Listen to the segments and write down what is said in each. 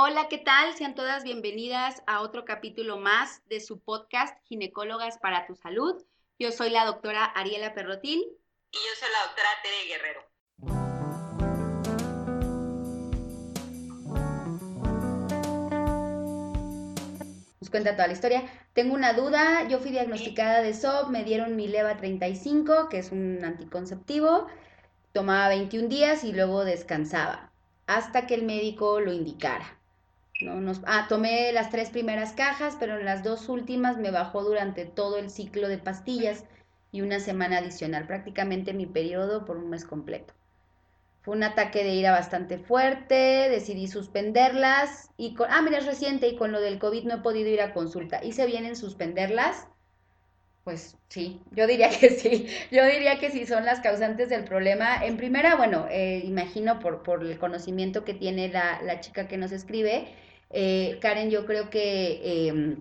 Hola, ¿qué tal? Sean todas bienvenidas a otro capítulo más de su podcast Ginecólogas para tu Salud. Yo soy la doctora Ariela Perrotín. Y yo soy la doctora Tere Guerrero. Nos cuenta toda la historia. Tengo una duda, yo fui diagnosticada de SOP, me dieron mi Leva 35, que es un anticonceptivo, tomaba 21 días y luego descansaba, hasta que el médico lo indicara. ¿No? Nos, ah, tomé las tres primeras cajas, pero en las dos últimas me bajó durante todo el ciclo de pastillas y una semana adicional, prácticamente mi periodo por un mes completo. Fue un ataque de ira bastante fuerte, decidí suspenderlas y con, ah, mira, es reciente y con lo del COVID no he podido ir a consulta. ¿Y se vienen suspenderlas? Pues sí, yo diría que sí, yo diría que sí son las causantes del problema. En primera, bueno, eh, imagino por, por el conocimiento que tiene la, la chica que nos escribe, eh, Karen, yo creo que em,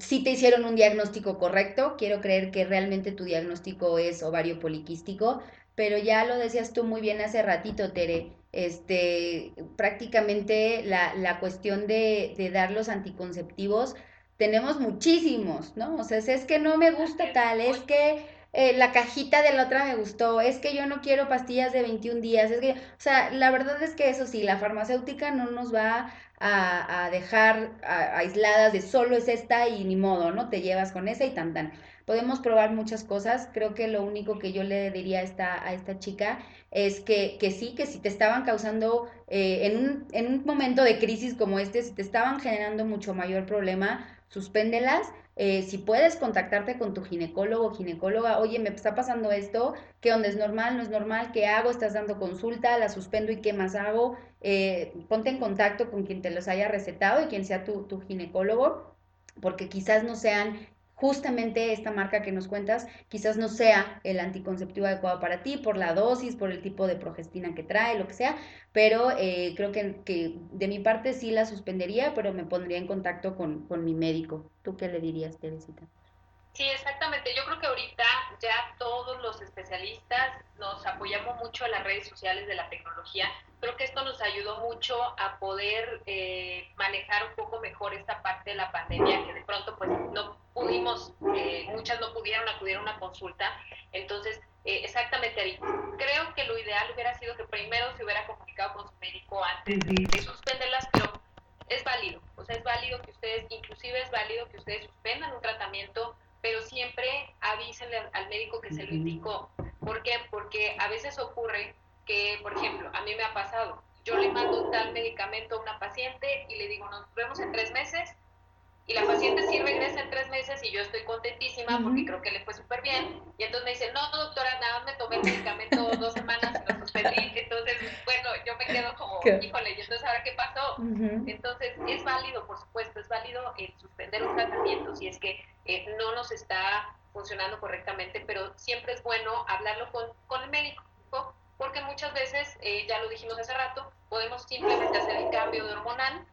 si te hicieron un diagnóstico correcto. Quiero creer que realmente tu diagnóstico es ovario poliquístico, pero ya lo decías tú muy bien hace ratito, Tere. Este, prácticamente la, la cuestión de, de dar los anticonceptivos, tenemos muchísimos, ¿no? O sea, es que no me gusta tal, es que eh, la cajita de la otra me gustó, es que yo no quiero pastillas de 21 días, es que, o sea, la verdad es que eso sí, la farmacéutica no nos va a, dejar aisladas de solo es esta y ni modo, ¿no? Te llevas con esa y tan tan. Podemos probar muchas cosas, creo que lo único que yo le diría a esta, a esta chica es que, que sí, que si te estaban causando, eh, en, un, en un momento de crisis como este, si te estaban generando mucho mayor problema, suspéndelas eh, si puedes contactarte con tu ginecólogo o ginecóloga, oye, me está pasando esto, ¿qué onda? ¿Es normal? ¿No es normal? ¿Qué hago? ¿Estás dando consulta? ¿La suspendo y qué más hago? Eh, ponte en contacto con quien te los haya recetado y quien sea tu, tu ginecólogo, porque quizás no sean justamente esta marca que nos cuentas quizás no sea el anticonceptivo adecuado para ti por la dosis, por el tipo de progestina que trae, lo que sea, pero eh, creo que, que, de mi parte sí la suspendería, pero me pondría en contacto con, con mi médico. ¿Tú qué le dirías, Teresita? Sí, exactamente. Yo creo que ahorita ya todos los especialistas nos apoyamos mucho en las redes sociales de la tecnología. Creo que esto nos ayudó mucho a poder eh, manejar un poco mejor esta parte de la pandemia, que de pronto pues no pudimos, eh, muchas no pudieron acudir a una consulta. Entonces, eh, exactamente ahí. Creo que lo ideal hubiera sido que primero se hubiera comunicado con su médico antes de suspenderlas, pero es válido. O sea, es válido que ustedes, inclusive es válido que ustedes suspendan un tratamiento pero siempre avísenle al médico que se lo indicó. ¿Por qué? Porque a veces ocurre que, por ejemplo, a mí me ha pasado, yo le mando tal medicamento a una paciente y le digo, nos vemos en tres meses, y la paciente sí regresa en tres meses y yo estoy contentísima porque creo que le fue súper bien. Y entonces me dice, no, doctora, nada más me tomé el medicamento dos semanas y lo suspendí. Entonces, bueno, yo me quedo como, híjole, ¿y entonces ahora qué pasó? Entonces, es válido, por supuesto, es válido el suspender un tratamiento si es que eh, no nos está funcionando correctamente, pero siempre es bueno hablarlo con, con el médico, porque muchas veces, eh, ya lo dijimos hace rato, podemos simplemente hacer el cambio de hormonal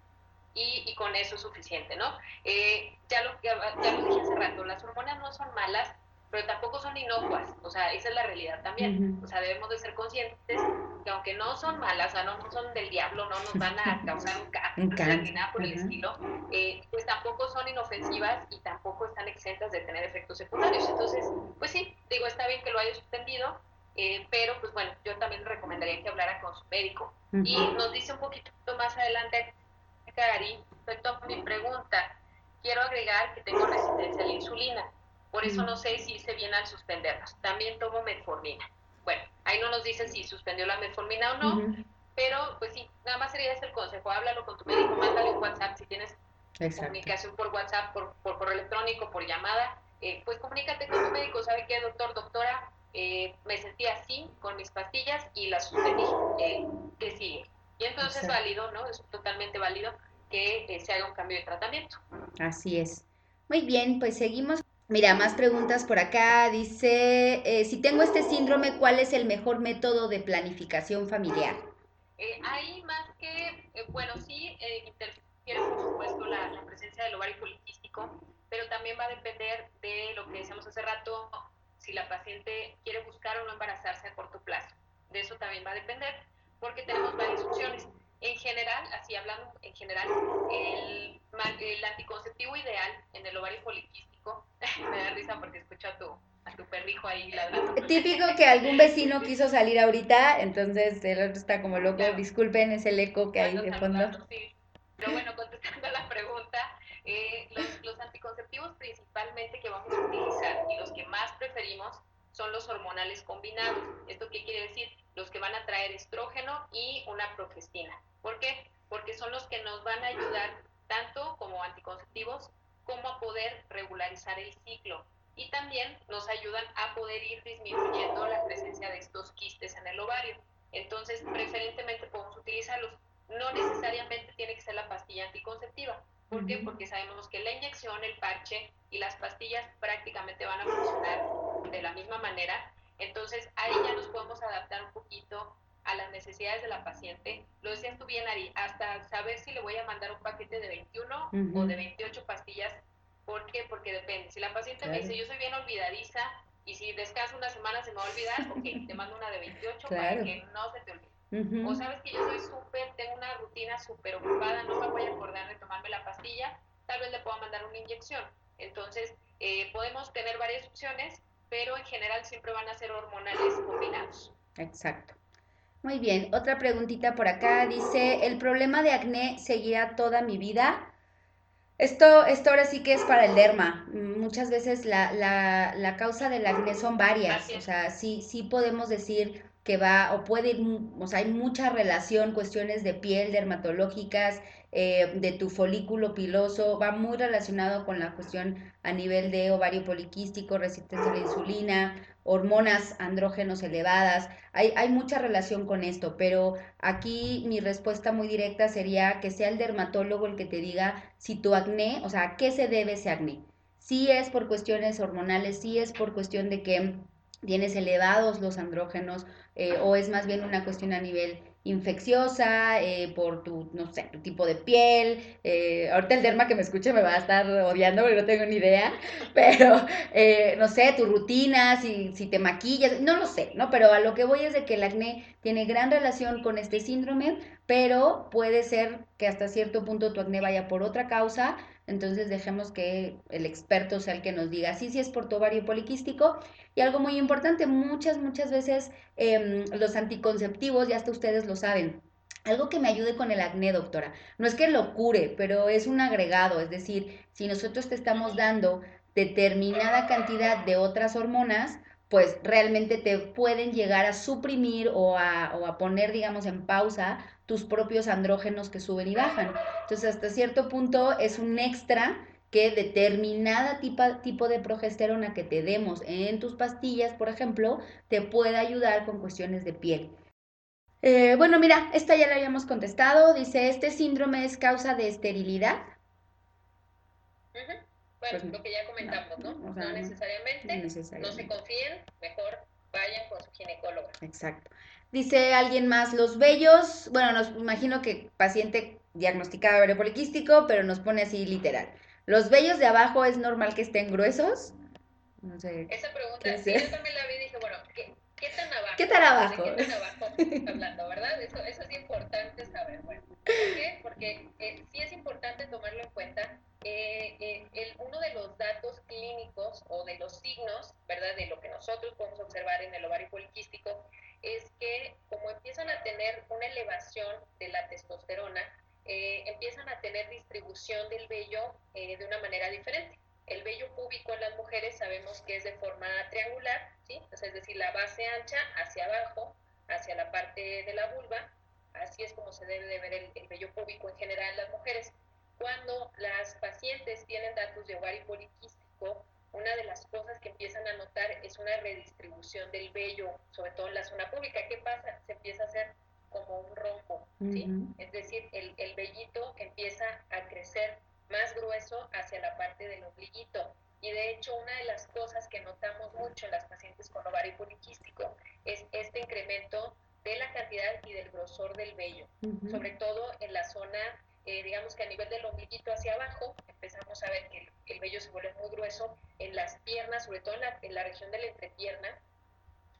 y, y, con eso es suficiente, ¿no? Eh, ya, lo, ya, lo dije hace rato, las hormonas no son malas, pero tampoco son inocuas, o sea, esa es la realidad también, o sea, debemos de ser conscientes aunque no son malas, o sea, no, son del diablo, no nos van a causar un cáncer ni nada por el estilo, eh, pues tampoco son inofensivas y tampoco están exentas de tener efectos secundarios, entonces, pues sí, digo, está bien que lo haya suspendido, eh, pero pues bueno, yo también recomendaría que hablara con su médico. Y nos dice un poquito más adelante Cari, respecto a mi pregunta, quiero agregar que tengo resistencia a la insulina. Por eso no sé si hice bien al suspenderlos. También tomo metformina. Bueno, ahí no nos dice si suspendió la metformina o no, pero pues sí, nada más sería ese el consejo. Háblalo con tu médico, mándale un WhatsApp si tienes comunicación por WhatsApp, por, por correo electrónico, por llamada. Eh, pues comunícate con tu médico. ¿Sabe qué, doctor, doctora? Eh, me sentí así con mis pastillas y las suspendí. Eh, ¿Qué sigue? Y entonces es válido, ¿no? Es totalmente válido que eh, se haga un cambio de tratamiento. Así es. Muy bien, pues seguimos. Mira, más preguntas por acá. Dice, eh, si tengo este síndrome, ¿cuál es el mejor método de planificación familiar? Eh, hay más que, bueno, sí, interfiere por supuesto la, la, presencia del ovario poliquístico, pero también va a depender de lo que decíamos hace rato, si la paciente quiere buscar o no embarazarse a corto plazo. De eso también va a depender porque tenemos varias opciones. En general, así hablando en general, el, el anticonceptivo ideal en el ovario poliquístico, me da risa porque escucho a tu, a tu perrijo ahí ladrando. Típico que algún vecino quiso salir ahorita, entonces el otro está como loco. Disculpen, es el eco que hay de fondo. Sí. Pero bueno, contestando a la pregunta, eh, los, los anticonceptivos principalmente que vamos a utilizar y los que más preferimos son los hormonales combinados. ¿Esto qué quiere decir? Los que van a traer estrógeno y una progestina. ¿Por qué? Porque son los que nos van a ayudar tanto como anticonceptivos como a poder regularizar el ciclo y también nos ayudan a poder ir disminuyendo la presencia de estos quistes en el ovario. Entonces, preferentemente podemos utilizarlos. No necesariamente tiene que ser la pastilla anticonceptiva. ¿Por qué? Porque sabemos que la inyección, el parche y las pastillas prácticamente van a funcionar de la misma manera. Entonces, ahí ya nos podemos adaptar un poquito a las necesidades de la paciente. Lo decías tú bien, Ari, hasta saber si le voy a mandar un paquete de 21 o de 28 pastillas ¿Por qué? Porque depende. Si la paciente me dice, yo soy bien olvidadiza y si descanso una semana se me va a olvidar, ok, te mando una de 28 para que no se te olvide. O sabes que yo soy súper, tengo una rutina súper ocupada, no me voy a acordar de tomarme la pastilla, tal vez le pueda mandar una inyección. Entonces, eh, podemos tener varias opciones, pero en general siempre van a ser hormonales combinados. Exacto. Muy bien, otra preguntita por acá. Dice, ¿el problema de acné seguirá toda mi vida? Esto, esto ahora sí que es para el derma. Muchas veces la, la, la causa del acné son varias. O sea, sí, sí podemos decir que va o puede, o sea, hay mucha relación, cuestiones de piel, dermatológicas, eh, de tu folículo piloso, va muy relacionado con la cuestión a nivel de ovario poliquístico, resistencia a la insulina, hormonas andrógenos elevadas. Hay, hay mucha relación con esto, pero aquí mi respuesta muy directa sería que sea el dermatólogo el que te diga si tu acné, o sea, ¿a qué se debe ese acné? Si es por cuestiones hormonales, si es por cuestión de que tienes elevados los andrógenos eh, o es más bien una cuestión a nivel infecciosa, eh, por tu, no sé, tu tipo de piel. Eh, ahorita el derma que me escuche me va a estar odiando porque no tengo ni idea, pero eh, no sé, tu rutina, si, si te maquillas, no lo sé, ¿no? Pero a lo que voy es de que el acné tiene gran relación con este síndrome, pero puede ser que hasta cierto punto tu acné vaya por otra causa, entonces dejemos que el experto sea el que nos diga, sí, sí es por tu ovario poliquístico. Y algo muy importante, muchas, muchas veces em, los anticonceptivos, ya hasta ustedes lo saben, algo que me ayude con el acné, doctora. No es que lo cure, pero es un agregado, es decir, si nosotros te estamos dando determinada cantidad de otras hormonas, pues realmente te pueden llegar a suprimir o a, poner, digamos, en pausa tus propios andrógenos que suben y bajan. Entonces, hasta cierto punto es un extra que determinada tipo, tipo de progesterona que te demos en tus pastillas, por ejemplo, te pueda ayudar con cuestiones de piel. Eh, bueno, mira, esta ya la habíamos contestado. Dice, ¿este síndrome es causa de esterilidad? Bueno, pues lo que ya comentamos, ¿no? No, necesariamente. No se confíen, mejor vayan con su ginecólogo. Exacto. Dice alguien más, los vellos, bueno, nos imagino que paciente diagnosticado de poliquístico, pero nos pone así literal. ¿Los vellos de abajo es normal que estén gruesos? No sé. Esa pregunta, sí, yo también la vi y dije, bueno, ¿qué, qué tan abajo? ¿Qué tan abajo? ¿De qué tan abajo hablando, verdad? Eso, eso es importante saber. Bueno, ¿por qué? Porque eh, sí es importante tomarlo en cuenta. Eh, eh, el, uno de los datos clínicos o de los signos, ¿verdad? De lo que nosotros podemos observar en el ovario poliquístico es que como empiezan a tener una elevación de la testosterona, eh, empiezan a tener distribución del vello eh, de una manera diferente. El vello púbico en las mujeres sabemos que es de forma triangular, ¿sí? es decir, la base ancha hacia abajo, hacia la parte de la vulva, así es como se debe de ver el, el vello púbico en general en las mujeres. Cuando las pacientes tienen datos de ovario poliquístico, una de las cosas que empiezan a notar es una redistribución del vello, sobre todo en la zona pública. ¿Qué pasa? Se empieza a hacer como un rombo, ¿sí? Es decir, el, el vellito empieza a crecer más grueso hacia la parte del ombliguito. Y de hecho, una de las cosas que notamos mucho en las pacientes con ovario poliquístico es este incremento de la cantidad y del grosor del vello, sobre todo en la zona eh, digamos que a nivel del ombliguito hacia abajo, empezamos a ver que el, vello se vuelve muy grueso en las piernas, sobre todo en la, región de la entrepierna,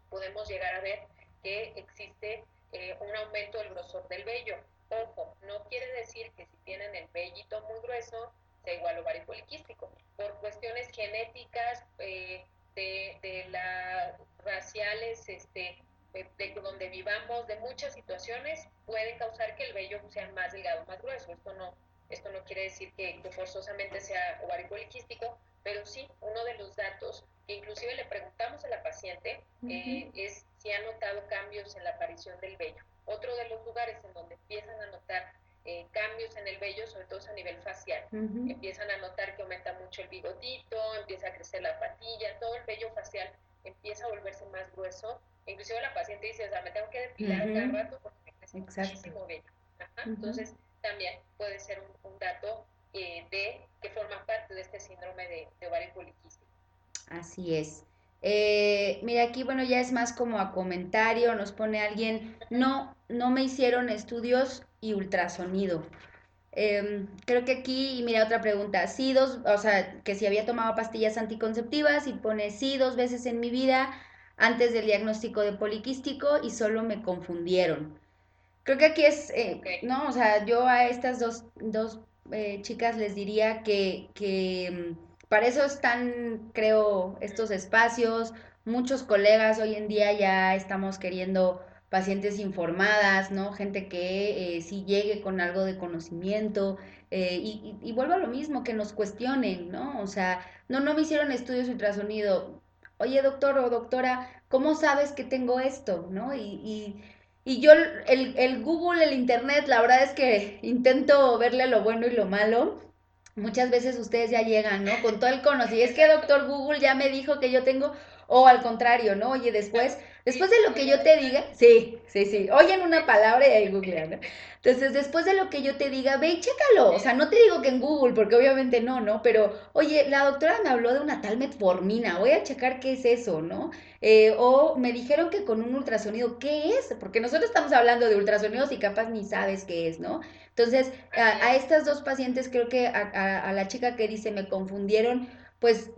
podemos llegar a ver que existe eh, un aumento del grosor del vello. Ojo, no quiere decir que si tienen el vellito muy grueso sea igual ovario poliquístico. Por cuestiones genéticas, eh, de, de las raciales, este, de, donde vivamos, de muchas situaciones, pueden causar que el vello sea más delgado, más grueso. Esto no, esto no quiere decir que, forzosamente sea ovario poliquístico, pero sí uno de los datos que inclusive le preguntamos a la paciente eh, es si ha notado cambios en la aparición del vello. Otro de los lugares en donde empiezan a notar eh, cambios en el vello, sobre todo a nivel facial. Empiezan a notar que aumenta mucho el bigotito, empieza a crecer la patilla, todo el vello facial empieza a volverse más grueso. Inclusive la paciente dice, o sea, me tengo que depilar cada rato porque me crece muchísimo vello. Entonces, también puede ser un, dato eh, de que forma parte de este síndrome de, de ovario poliquístico. Así es. Eh, mira, aquí, bueno, ya es más como a comentario, nos pone alguien, no, no me hicieron estudios y ultrasonido. Em, creo que aquí, y mira otra pregunta, sí, dos, o sea, que si había tomado pastillas anticonceptivas y pone sí dos veces en mi vida antes del diagnóstico de poliquístico y solo me confundieron. Creo que aquí es, eh, no, o sea, yo a estas dos, dos eh, chicas les diría que, que em, para eso están, creo, estos espacios. Muchos colegas hoy en día ya estamos queriendo pacientes informadas, ¿no? Gente que eh, sí llegue con algo de conocimiento eh, y, y, vuelvo a lo mismo, que nos cuestionen, ¿no? O sea, no, no me hicieron estudios ultrasonido. Oye, doctor o doctora, ¿cómo sabes que tengo esto, no? Y, y, y yo, el, el Google, el Internet, la verdad es que intento verle lo bueno y lo malo muchas veces ustedes ya llegan, ¿no? Con todo el conocimiento. Es que doctor Google ya me dijo que yo tengo, o al contrario, ¿no? Oye, después, después de lo que yo te diga, sí, sí, sí, oyen una palabra y ahí googlean, ¿no? Entonces, después de lo que yo te diga, ve chécalo. O sea, no te digo que en Google, porque obviamente no, ¿no? Pero, oye, la doctora me habló de una tal metformina, voy a checar qué es eso, ¿no? Eh, o me dijeron que con un ultrasonido, ¿qué es? Porque nosotros estamos hablando de ultrasonidos y capaz ni sabes qué es, ¿no? Entonces, a, estas dos pacientes, creo que a, la chica que dice me confundieron, pues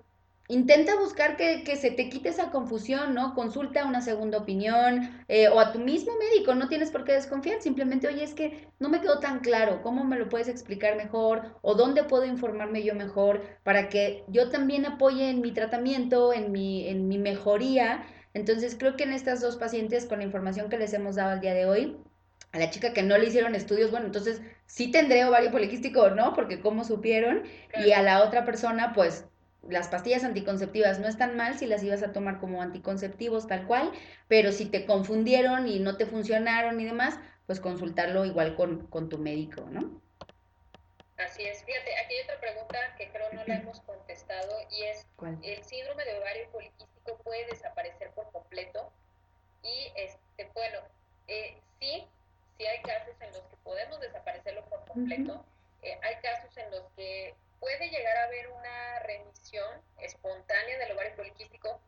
intenta buscar que, se te quite esa confusión, ¿no? Consulta una segunda opinión eh, o a tu mismo médico, no tienes por qué desconfiar, simplemente, oye, es que no me quedó tan claro, ¿cómo me lo puedes explicar mejor? ¿O dónde puedo informarme yo mejor para que yo también apoye en mi tratamiento, en mi, en mi mejoría? Entonces, creo que en estas dos pacientes, con la información que les hemos dado al día de hoy, a la chica que no le hicieron estudios, bueno, entonces sí tendré ovario poliquístico no, porque cómo supieron, y a la otra persona, pues las pastillas anticonceptivas no están mal si las ibas a tomar como anticonceptivos tal cual, pero si te confundieron y no te funcionaron y demás, pues consultarlo igual con, con tu médico, ¿no? Así es. Fíjate, aquí hay otra pregunta que creo no la hemos contestado y es, ¿el síndrome de ovario poliquístico puede desaparecer por completo? Y, este, bueno, eh, sí, sí hay casos en los que podemos desaparecerlo por completo, eh, hay casos en los que puede llegar a haber una remisión espontánea del ovario poliquístico,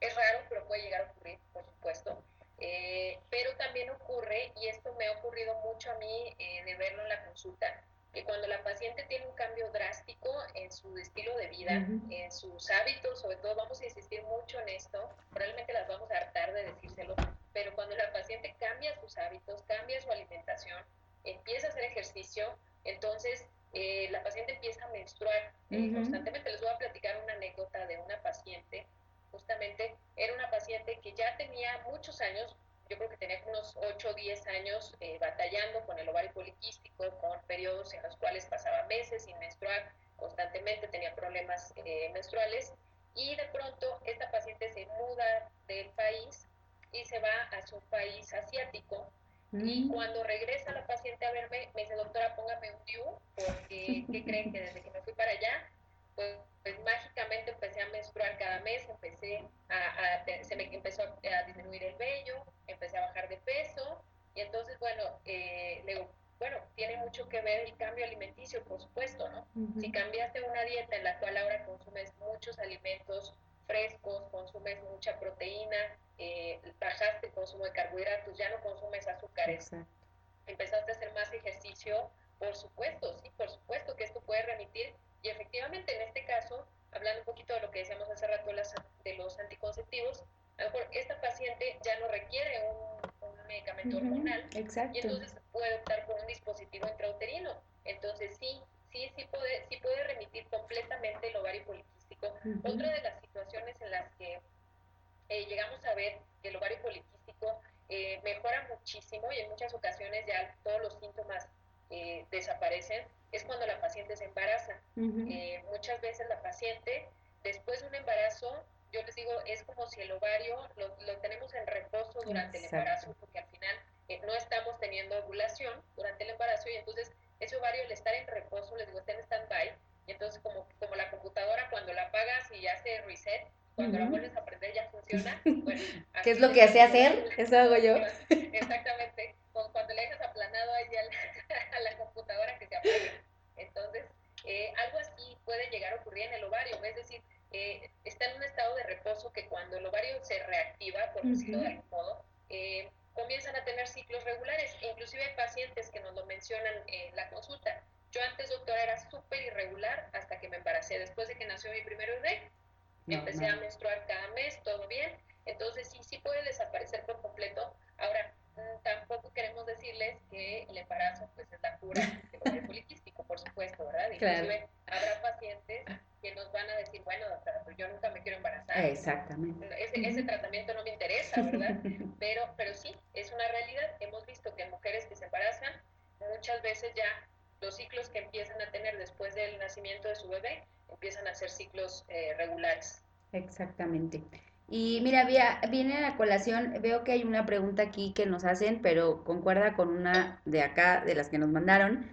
es raro, pero puede llegar a ocurrir, por supuesto. Eh, pero también ocurre, y esto me ha ocurrido mucho a mí eh, de verlo en la consulta, que cuando la paciente tiene un cambio drástico en su estilo de vida, en sus hábitos, sobre todo vamos a insistir mucho en esto, probablemente las vamos a hartar de decírselo, pero cuando la paciente cambia sus hábitos, cambia su alimentación, empieza a hacer ejercicio, entonces eh, la paciente empieza a menstruar eh, constantemente. Les voy a platicar una anécdota de una paciente, justamente era una paciente que ya tenía muchos años, yo creo que tenía unos 8 o 10 años eh, batallando con el ovario poliquístico, con periodos en los cuales pasaba meses sin menstruar constantemente, tenía problemas menstruales y de pronto esta paciente se muda del país y se va a su país asiático. Y mm. cuando regresa la paciente a verme, me dice, doctora, póngame un DIU, porque ¿qué creen que desde que me fui para allá, pues, pues mágicamente empecé a menstruar cada mes, empecé a, se me empezó a, disminuir el vello, empecé a bajar de peso, y entonces, bueno, eh, le digo, bueno, tiene mucho que ver el cambio alimenticio, por supuesto, ¿no? Si cambiaste una dieta en la cual ahora consumes muchos alimentos frescos, consumes mucha proteína, eh, bajaste el consumo de carbohidratos, ya no consumes azúcares, empezaste a hacer más ejercicio, por supuesto, sí, por supuesto que esto puede remitir y efectivamente en este caso, hablando un poquito de lo que decíamos hace rato de los anticonceptivos, a lo mejor esta paciente ya no requiere un, medicamento hormonal y entonces puede optar por un dispositivo intrauterino. Entonces sí, sí, sí puede, sí puede remitir completamente el ovario poliquístico. Otra de las situaciones en las que eh, llegamos a ver que el ovario poliquístico eh, mejora muchísimo y en muchas ocasiones ya todos los síntomas eh, desaparecen, es cuando la paciente se embaraza. muchas veces la paciente, después de un embarazo, yo les digo, es como si el ovario lo, tenemos en reposo durante el embarazo, porque al final no estamos teniendo ovulación durante el embarazo y entonces ese ovario al estar en reposo, les digo, está en stand-by, entonces como, como la computadora cuando la apagas y ya hace reset, cuando la vuelves a prender ya funciona. Bueno, ¿Qué es lo que hace hacer? Eso hago yo. Exactamente, cuando le dejas aplanado ahí a la, computadora que se apague. Entonces, eh, algo así puede llegar a ocurrir en el ovario, es decir, eh, está en un estado de reposo que cuando el ovario se reactiva, por decirlo de algún modo, eh, comienzan a tener ciclos regulares. Inclusive hay pacientes que nos lo mencionan en la consulta. Yo antes, doctora, era súper irregular hasta que me embaracé. Después de que nació mi primer bebé, empecé a menstruar cada mes, todo bien. Entonces sí, sí puede desaparecer por completo. Ahora, mm, tampoco queremos decirles que el embarazo pues es la cura del poliquístico, por supuesto, ¿verdad? Inclusive habrá pacientes que nos van a decir, bueno, doctora, pues yo nunca me quiero embarazar. Exactamente. Ese, ese tratamiento no me interesa, ¿verdad? Pero, pero sí, es una realidad. Hemos visto que mujeres que se embarazan, muchas veces ya los ciclos que empiezan a tener después del nacimiento de su bebé empiezan a ser ciclos eh, regulares. Exactamente. Y mira, viene a la colación, veo que hay una pregunta aquí que nos hacen, pero concuerda con una de acá, de las que nos mandaron.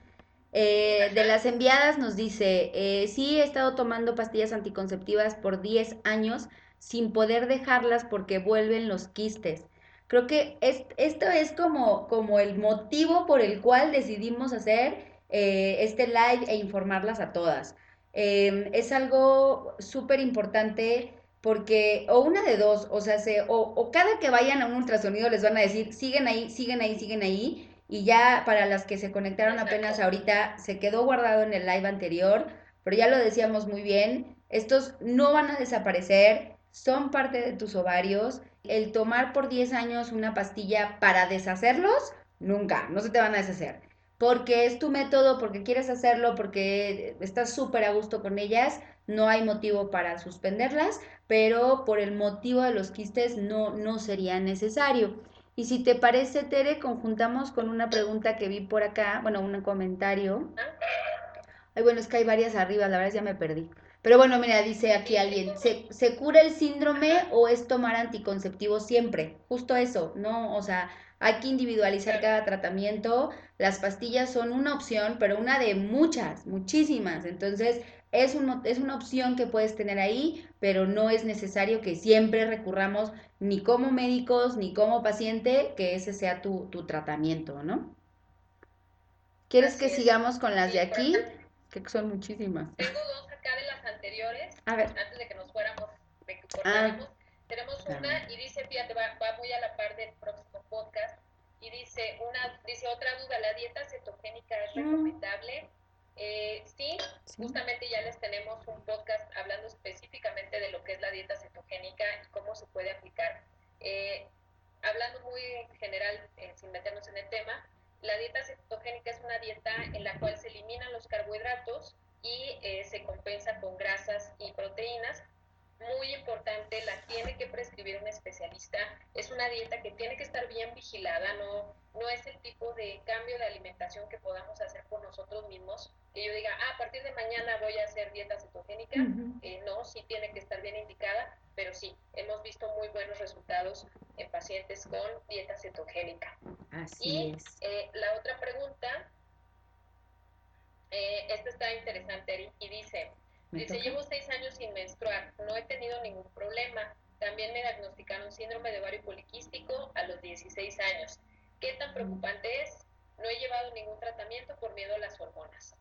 Eh, de las enviadas nos dice, eh, sí he estado tomando pastillas anticonceptivas por 10 años sin poder dejarlas porque vuelven los quistes. Creo que esto es como, como el motivo por el cual decidimos hacer eh, este live e informarlas a todas. Em, es algo súper importante porque, o una de dos, o sea, se, o, o cada que vayan a un ultrasonido les van a decir, siguen ahí, siguen ahí, siguen ahí, y ya para las que se conectaron apenas ahorita, se quedó guardado en el live anterior, pero ya lo decíamos muy bien, estos no van a desaparecer, son parte de tus ovarios. El tomar por 10 años una pastilla para deshacerlos, nunca, no se te van a deshacer. Porque es tu método, porque quieres hacerlo, porque estás súper a gusto con ellas, no hay motivo para suspenderlas, pero por el motivo de los quistes no, no sería necesario. Y si te parece, Tere, conjuntamos con una pregunta que vi por acá, bueno, un comentario. Ay, bueno, es que hay varias arriba, la verdad ya me perdí. Pero bueno, mira, dice aquí alguien, ¿se, ¿se cura el síndrome o es tomar anticonceptivo siempre? Justo eso, ¿no? O sea, hay que individualizar cada tratamiento. Las pastillas son una opción, pero una de muchas, muchísimas. Entonces, es, es una opción que puedes tener ahí, pero no es necesario que siempre recurramos ni como médicos ni como paciente que ese sea tu, tratamiento, ¿no? ¿Quieres que sigamos con las de aquí? Que son muchísimas. Tengo dos acá de las anteriores. A ver. Antes de que nos fuéramos, de que ah. Tenemos una y dice, fíjate, va, va muy a la par del próximo podcast. Y dice, una, dice otra duda, ¿la dieta cetogénica es mm. recomendable? Eh, sí, justamente ya les tenemos un podcast hablando específicamente de lo que es la dieta cetogénica y cómo se puede aplicar. Eh, hablando muy en general, eh, sin meternos en el tema, la dieta cetogénica es una dieta en la cual se eliminan los carbohidratos y se compensa con grasas y proteínas muy importante, la tiene que prescribir un especialista. Es una dieta que tiene que estar bien vigilada, no, no es el tipo de cambio de alimentación que podamos hacer por nosotros mismos. Que yo diga, ah, a partir de mañana voy a hacer dieta cetogénica. Eh, no, sí tiene que estar bien indicada, pero sí, hemos visto muy buenos resultados en pacientes con dieta cetogénica. Así y, es. Eh, la otra pregunta, eh, esta está interesante, y dice, Dice, llevo seis años sin menstruar, no he tenido ningún problema. También me diagnosticaron síndrome de ovario poliquístico a los 16 años. ¿Qué tan preocupante es? No he llevado ningún tratamiento por miedo a las hormonas.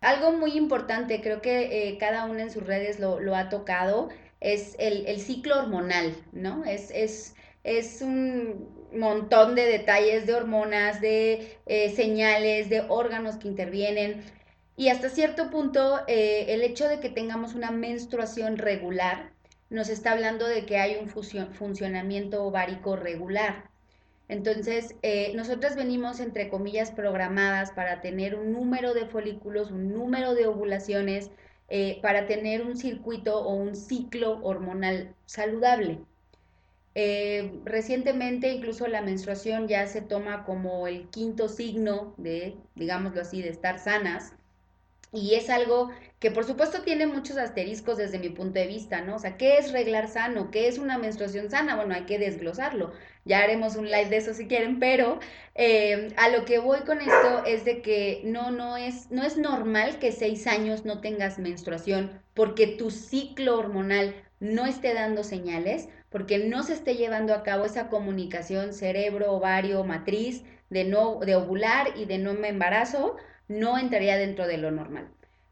Algo muy importante, creo que eh, cada una en sus redes lo, lo ha tocado, es el, el, ciclo hormonal, ¿no? Es, es, es un montón de detalles de hormonas, de eh, señales, de órganos que intervienen. Y hasta cierto punto, eh, el hecho de que tengamos una menstruación regular nos está hablando de que hay un funcionamiento ovárico regular. Entonces, eh, nosotras venimos, entre comillas, programadas para tener un número de folículos, un número de ovulaciones, eh, para tener un circuito o un ciclo hormonal saludable. Eh, recientemente incluso la menstruación ya se toma como el quinto signo de, digámoslo así, de estar sanas. Y es algo que por supuesto tiene muchos asteriscos desde mi punto de vista, ¿no? O sea, ¿qué es reglar sano? ¿Qué es una menstruación sana? Bueno, hay que desglosarlo. Ya haremos un live de eso si quieren, pero eh, a lo que voy con esto es de que no, no es, no es normal que seis años no tengas menstruación porque tu ciclo hormonal no esté dando señales, porque no se esté llevando a cabo esa comunicación cerebro, ovario, matriz de no de ovular y de no me embarazo, no entraría dentro de lo normal.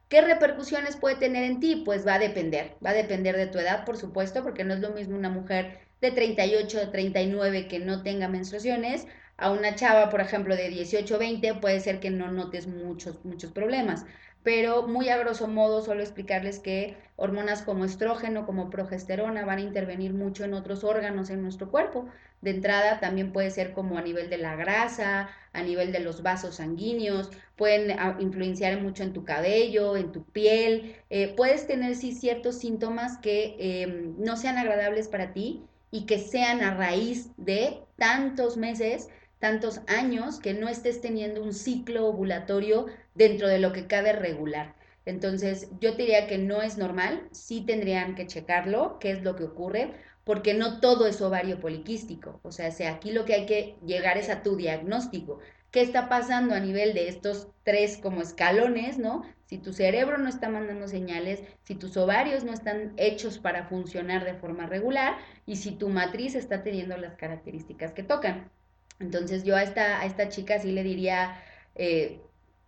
¿Qué repercusiones puede tener en ti? Pues va a depender, va a depender de tu edad, por supuesto, porque no es lo mismo una mujer de 38, de 39 que no tenga menstruaciones, a una chava, por ejemplo, de 18, 20, puede ser que no notes muchos, muchos problemas pero muy a grosso modo solo explicarles que hormonas como estrógeno, como progesterona van a intervenir mucho en otros órganos en nuestro cuerpo. De entrada también puede ser como a nivel de la grasa, a nivel de los vasos sanguíneos, pueden ah, influenciar mucho en tu cabello, en tu piel. Eh, puedes tener sí ciertos síntomas que em, no sean agradables para ti y que sean a raíz de tantos meses tantos años que no estés teniendo un ciclo ovulatorio dentro de lo que cabe regular. Entonces, yo te diría que no es normal, sí tendrían que checarlo, qué es lo que ocurre, porque no todo es ovario poliquístico. O sea, aquí lo que hay que llegar es a tu diagnóstico. ¿Qué está pasando a nivel de estos tres como escalones, no? Si tu cerebro no está mandando señales, si tus ovarios no están hechos para funcionar de forma regular y si tu matriz está teniendo las características que tocan. Entonces yo a esta, a esta chica sí le diría, eh,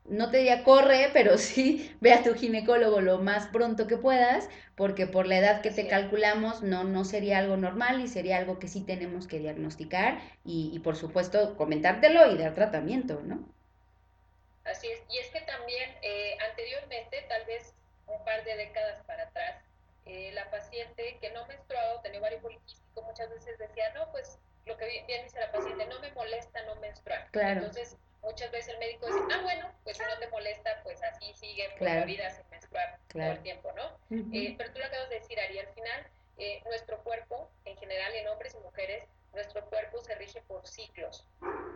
no te diría corre, pero sí ve a tu ginecólogo lo más pronto que puedas, porque por la edad que te calculamos no, no sería algo normal y sería algo que sí tenemos que diagnosticar y, por supuesto comentártelo y dar tratamiento, ¿no? Así es, y es que también eh, anteriormente, tal vez un par de décadas para atrás, eh, la paciente que no menstruado, tenía ovario poliquístico, muchas veces decía, no, pues lo que bien dice la paciente, no me molesta no menstruar. Entonces, muchas veces el médico dice, ah, bueno, pues si no te molesta, pues así sigue por la vida sin menstruar todo el tiempo, ¿no? Eh, pero tú lo acabas de decir, Ari, al final, eh, nuestro cuerpo, en general, en hombres y mujeres, nuestro cuerpo se rige por ciclos.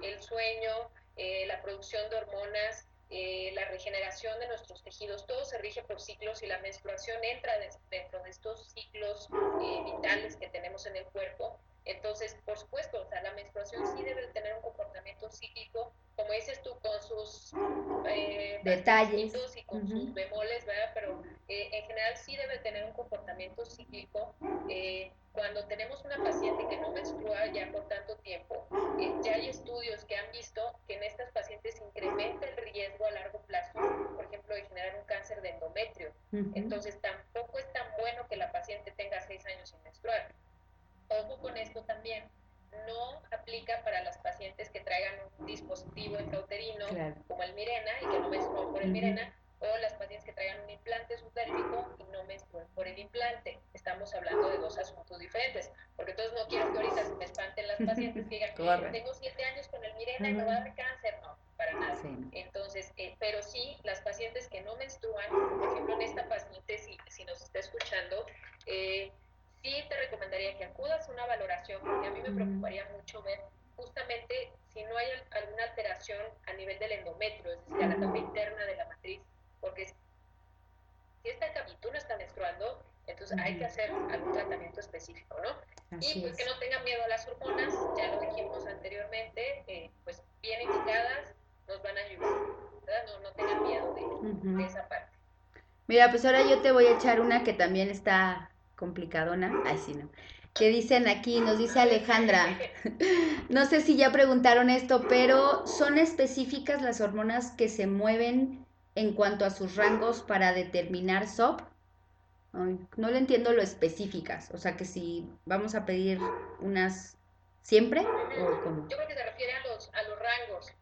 El sueño, eh, la producción de hormonas, la regeneración de nuestros tejidos, todo se rige por ciclos y la menstruación entra dentro de estos ciclos vitales que tenemos en el cuerpo entonces, por supuesto, o sea, la menstruación sí debe tener un comportamiento psíquico, como dices tú, con sus eh, detalles y con sus bemoles, ¿verdad? Pero eh, en general sí debe tener un comportamiento psíquico. Eh, cuando tenemos una paciente que no menstrua ya por tanto tiempo, ya hay estudios que han visto que en estas pacientes incrementa el riesgo a largo plazo, por ejemplo, de generar un cáncer de endometrio. Entonces, tampoco es tan bueno que la paciente tenga seis años sin menstruar ojo con esto también, no aplica para las pacientes que traigan un dispositivo intrauterino como el Mirena y que no menstruen por el Mirena, o las pacientes que traigan un implante subdérmico y no menstruen por el implante. Estamos hablando de dos asuntos diferentes, porque entonces no quiero que ahorita se me espanten las pacientes que digan, tengo siete años con el Mirena y me va a dar cáncer. No, para nada. Entonces, eh, pero sí, las pacientes que no menstruan, por ejemplo, en esta paciente, si, si nos está escuchando, eh, sí te recomendaría que acudas a una valoración, porque a mí me preocuparía mucho ver justamente si no hay alguna alteración a nivel del endometrio, es decir, a la capa interna de la matriz, porque si esta capa no está menstruando, entonces hay que hacer algún tratamiento específico, ¿no? y pues que no tengan miedo a las hormonas, ya lo dijimos anteriormente, eh, pues bien indicadas nos van a ayudar, ¿verdad? No, no tengan miedo de, de esa parte. Mira, pues ahora yo te voy a echar una que también está complicadona, ay sí no, que dicen aquí, nos dice Alejandra, no sé si ya preguntaron esto, pero ¿son específicas las hormonas que se mueven en cuanto a sus rangos para determinar SOP? no le entiendo lo específicas, o sea que si vamos a pedir unas siempre o cómo? Yo creo que se refiere a los, a los rangos.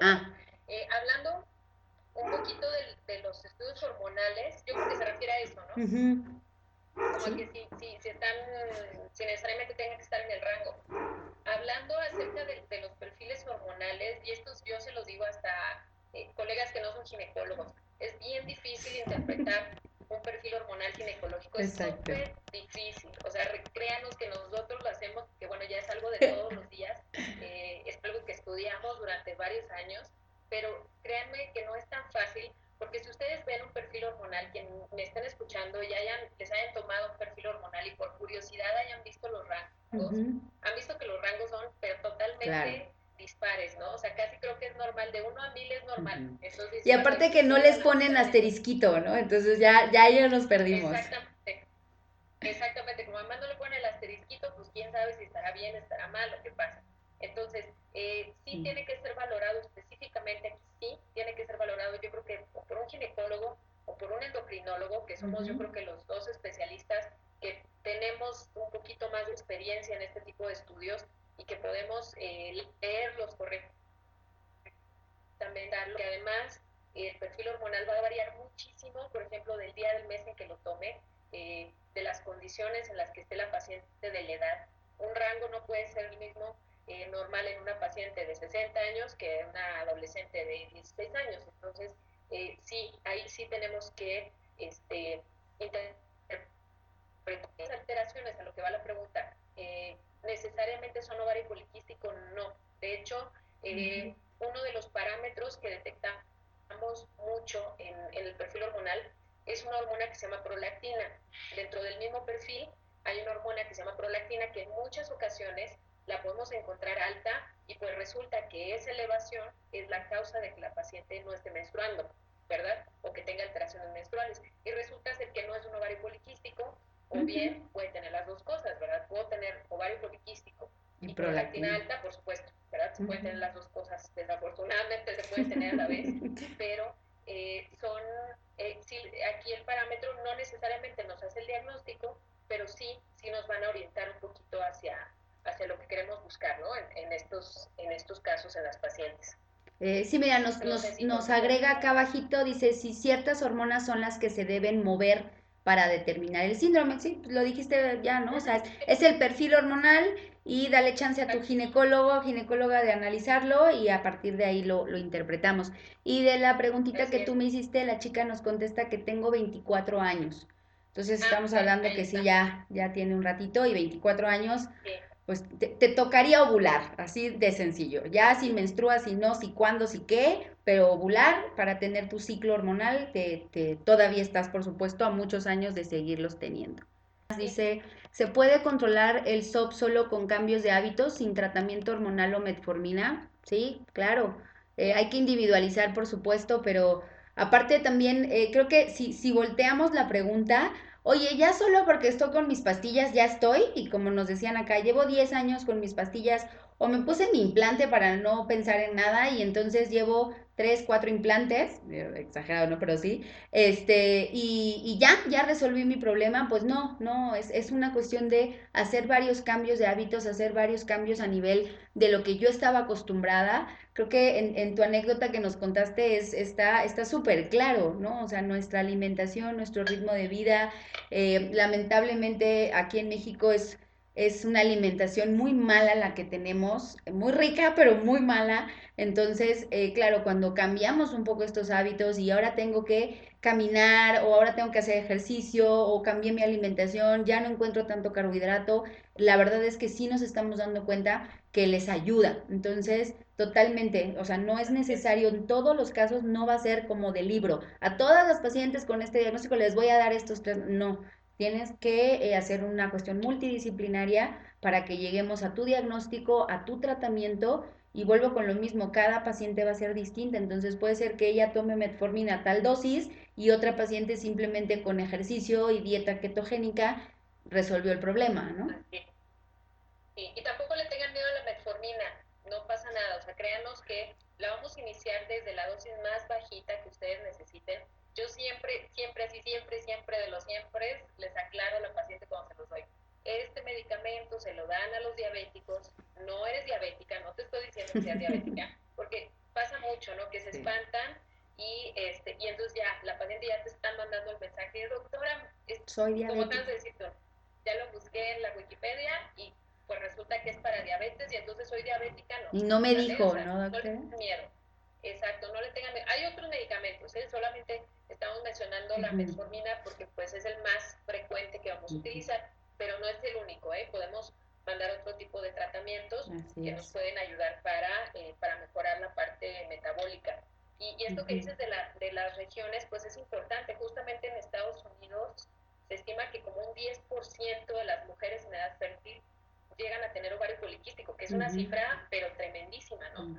Ah. Eh, hablando un poquito de, de, los estudios hormonales, yo creo que se refiere a eso, ¿no? Como que si, si, si, están, si necesariamente tengan que estar en el rango. Hablando acerca de, de los perfiles hormonales, y esto yo se los digo hasta eh, colegas que no son ginecólogos, es bien difícil interpretar un perfil hormonal ginecológico, es súper difícil. O sea, créanos que nosotros lo hacemos, que bueno, ya es algo de todos los días, eh, es algo que estudiamos durante varios años, pero créanme que no es tan fácil porque si ustedes ven un perfil hormonal, quien me estén escuchando y hayan, les hayan tomado un perfil hormonal y por curiosidad hayan visto los rangos, han visto que los rangos son pero totalmente dispares, ¿no? O sea, casi creo que es normal, de uno a mil es normal. y aparte que no les ponen asterisquito, ¿no? Entonces ya, ya ellos nos perdimos. Exactamente. Exactamente, como además no le ponen el asterisquito, pues quién sabe si estará bien, estará mal, lo que pasa. Entonces, eh, sí tiene que ser valorado específicamente aquí, sí tiene que ser valorado, yo creo que por un ginecólogo o por un que somos yo creo que los dos especialistas que tenemos un poquito más de experiencia en este tipo de estudios y que podemos eh, leerlos correctamente. También darlo, que además el perfil hormonal va a variar muchísimo, por ejemplo, del día del mes en que lo tome, eh, de las condiciones en las que esté la paciente de la edad. Un rango no puede ser el mismo eh, normal en una paciente de 60 años que en una adolescente de 16 años. Entonces, eh, sí, ahí sí tenemos que este, alteraciones a lo que va la pregunta. Eh, ¿Necesariamente son ovario poliquístico? No. De hecho, uno de los parámetros que detectamos mucho en, en el perfil hormonal es una hormona que se llama prolactina. Dentro del mismo perfil hay una hormona que se llama prolactina que en muchas ocasiones la podemos encontrar alta y pues resulta que esa elevación es la causa de que la paciente no esté menstruando, ¿verdad? O que tenga alteraciones menstruales. Y resulta ser que no es un ovario poliquístico, o bien puede tener las dos cosas, ¿verdad? Puedo tener ovario poliquístico y, prolactina alta, por supuesto, ¿verdad? Se pueden tener las dos cosas, desafortunadamente se pueden tener a la vez, pero eh, son, eh, aquí el parámetro no necesariamente nos hace el diagnóstico, pero sí, sí nos van a orientar un poquito hacia, hacia lo que queremos buscar, ¿no? En, estos, en estos casos en las pacientes. Eh, sí, mira, nos, nos, nos agrega acá abajito, dice, si ciertas hormonas son las que se deben mover para determinar el síndrome, sí, lo dijiste ya, ¿no? O sea, es, el perfil hormonal y dale chance a tu ginecólogo o ginecóloga de analizarlo y a partir de ahí lo, lo interpretamos. Y de la preguntita que tú me hiciste, la chica nos contesta que tengo 24 años. Entonces ah, estamos hablando que sí, ya, ya tiene un ratito y 24 años. Sí pues te, tocaría ovular, así de sencillo. Ya si menstruas, si no, si cuándo, si qué, pero ovular para tener tu ciclo hormonal, te, te, todavía estás, por supuesto, a muchos años de seguirlos teniendo. Dice, ¿se puede controlar el SOP solo con cambios de hábitos sin tratamiento hormonal o metformina? Sí, claro. Eh, hay que individualizar, por supuesto, pero aparte también eh, creo que si, si volteamos la pregunta, oye, ya solo porque estoy con mis pastillas ya estoy, y como nos decían acá, llevo 10 años con mis pastillas, o me puse mi implante para no pensar en nada, y entonces llevo tres, cuatro implantes, eh, exagerado, ¿no? Pero sí, este, y, y, ya, ya resolví mi problema, pues no, no, es, es una cuestión de hacer varios cambios de hábitos, hacer varios cambios a nivel de lo que yo estaba acostumbrada. Creo que en, en tu anécdota que nos contaste es, está súper claro, ¿no? O sea, nuestra alimentación, nuestro ritmo de vida, eh, lamentablemente aquí en México es es una alimentación muy mala la que tenemos, muy rica, pero muy mala. Entonces, eh, claro, cuando cambiamos un poco estos hábitos y ahora tengo que caminar o ahora tengo que hacer ejercicio o cambié mi alimentación, ya no encuentro tanto carbohidrato, la verdad es que sí nos estamos dando cuenta que les ayuda. Entonces, totalmente, o sea, no es necesario, en todos los casos no va a ser como de libro. A todas las pacientes con este diagnóstico les voy a dar estos tres, no, Tienes que eh, hacer una cuestión multidisciplinaria para que lleguemos a tu diagnóstico, a tu tratamiento y vuelvo con lo mismo, cada paciente va a ser distinta, entonces puede ser que ella tome metformina a tal dosis y otra paciente simplemente con ejercicio y dieta ketogénica resolvió el problema, ¿no? Sí. Y tampoco le tengan miedo a la metformina, no pasa nada, o sea, créanos que la vamos a iniciar desde la dosis más bajita que ustedes necesiten yo siempre, siempre, así, siempre, siempre de los siempre, les aclaro a la paciente cuando se los doy. Este medicamento se lo dan a los diabéticos, no eres diabética, no te estoy diciendo que seas diabética, porque pasa mucho, ¿no? Que se espantan y este y entonces ya la paciente ya te está mandando el mensaje doctora soy diabética. Como decir ya lo busqué en la Wikipedia y pues resulta que es para diabetes y entonces soy diabética, no. Y no me dijo, ¿no, doctor? No le miedo. Exacto, no le tengan. Hay otros medicamentos, ¿eh? solamente estamos mencionando la metformina porque pues es el más frecuente que vamos a utilizar, pero no es el único, ¿eh? Podemos mandar otro tipo de tratamientos que nos pueden ayudar para, eh, para mejorar la parte metabólica. Y, esto que dices de, la, de las regiones, pues es importante. Justamente en Estados Unidos se estima que como un 10% de las mujeres en edad fértil llegan a tener ovario poliquístico, que es una cifra pero tremendísima, ¿no?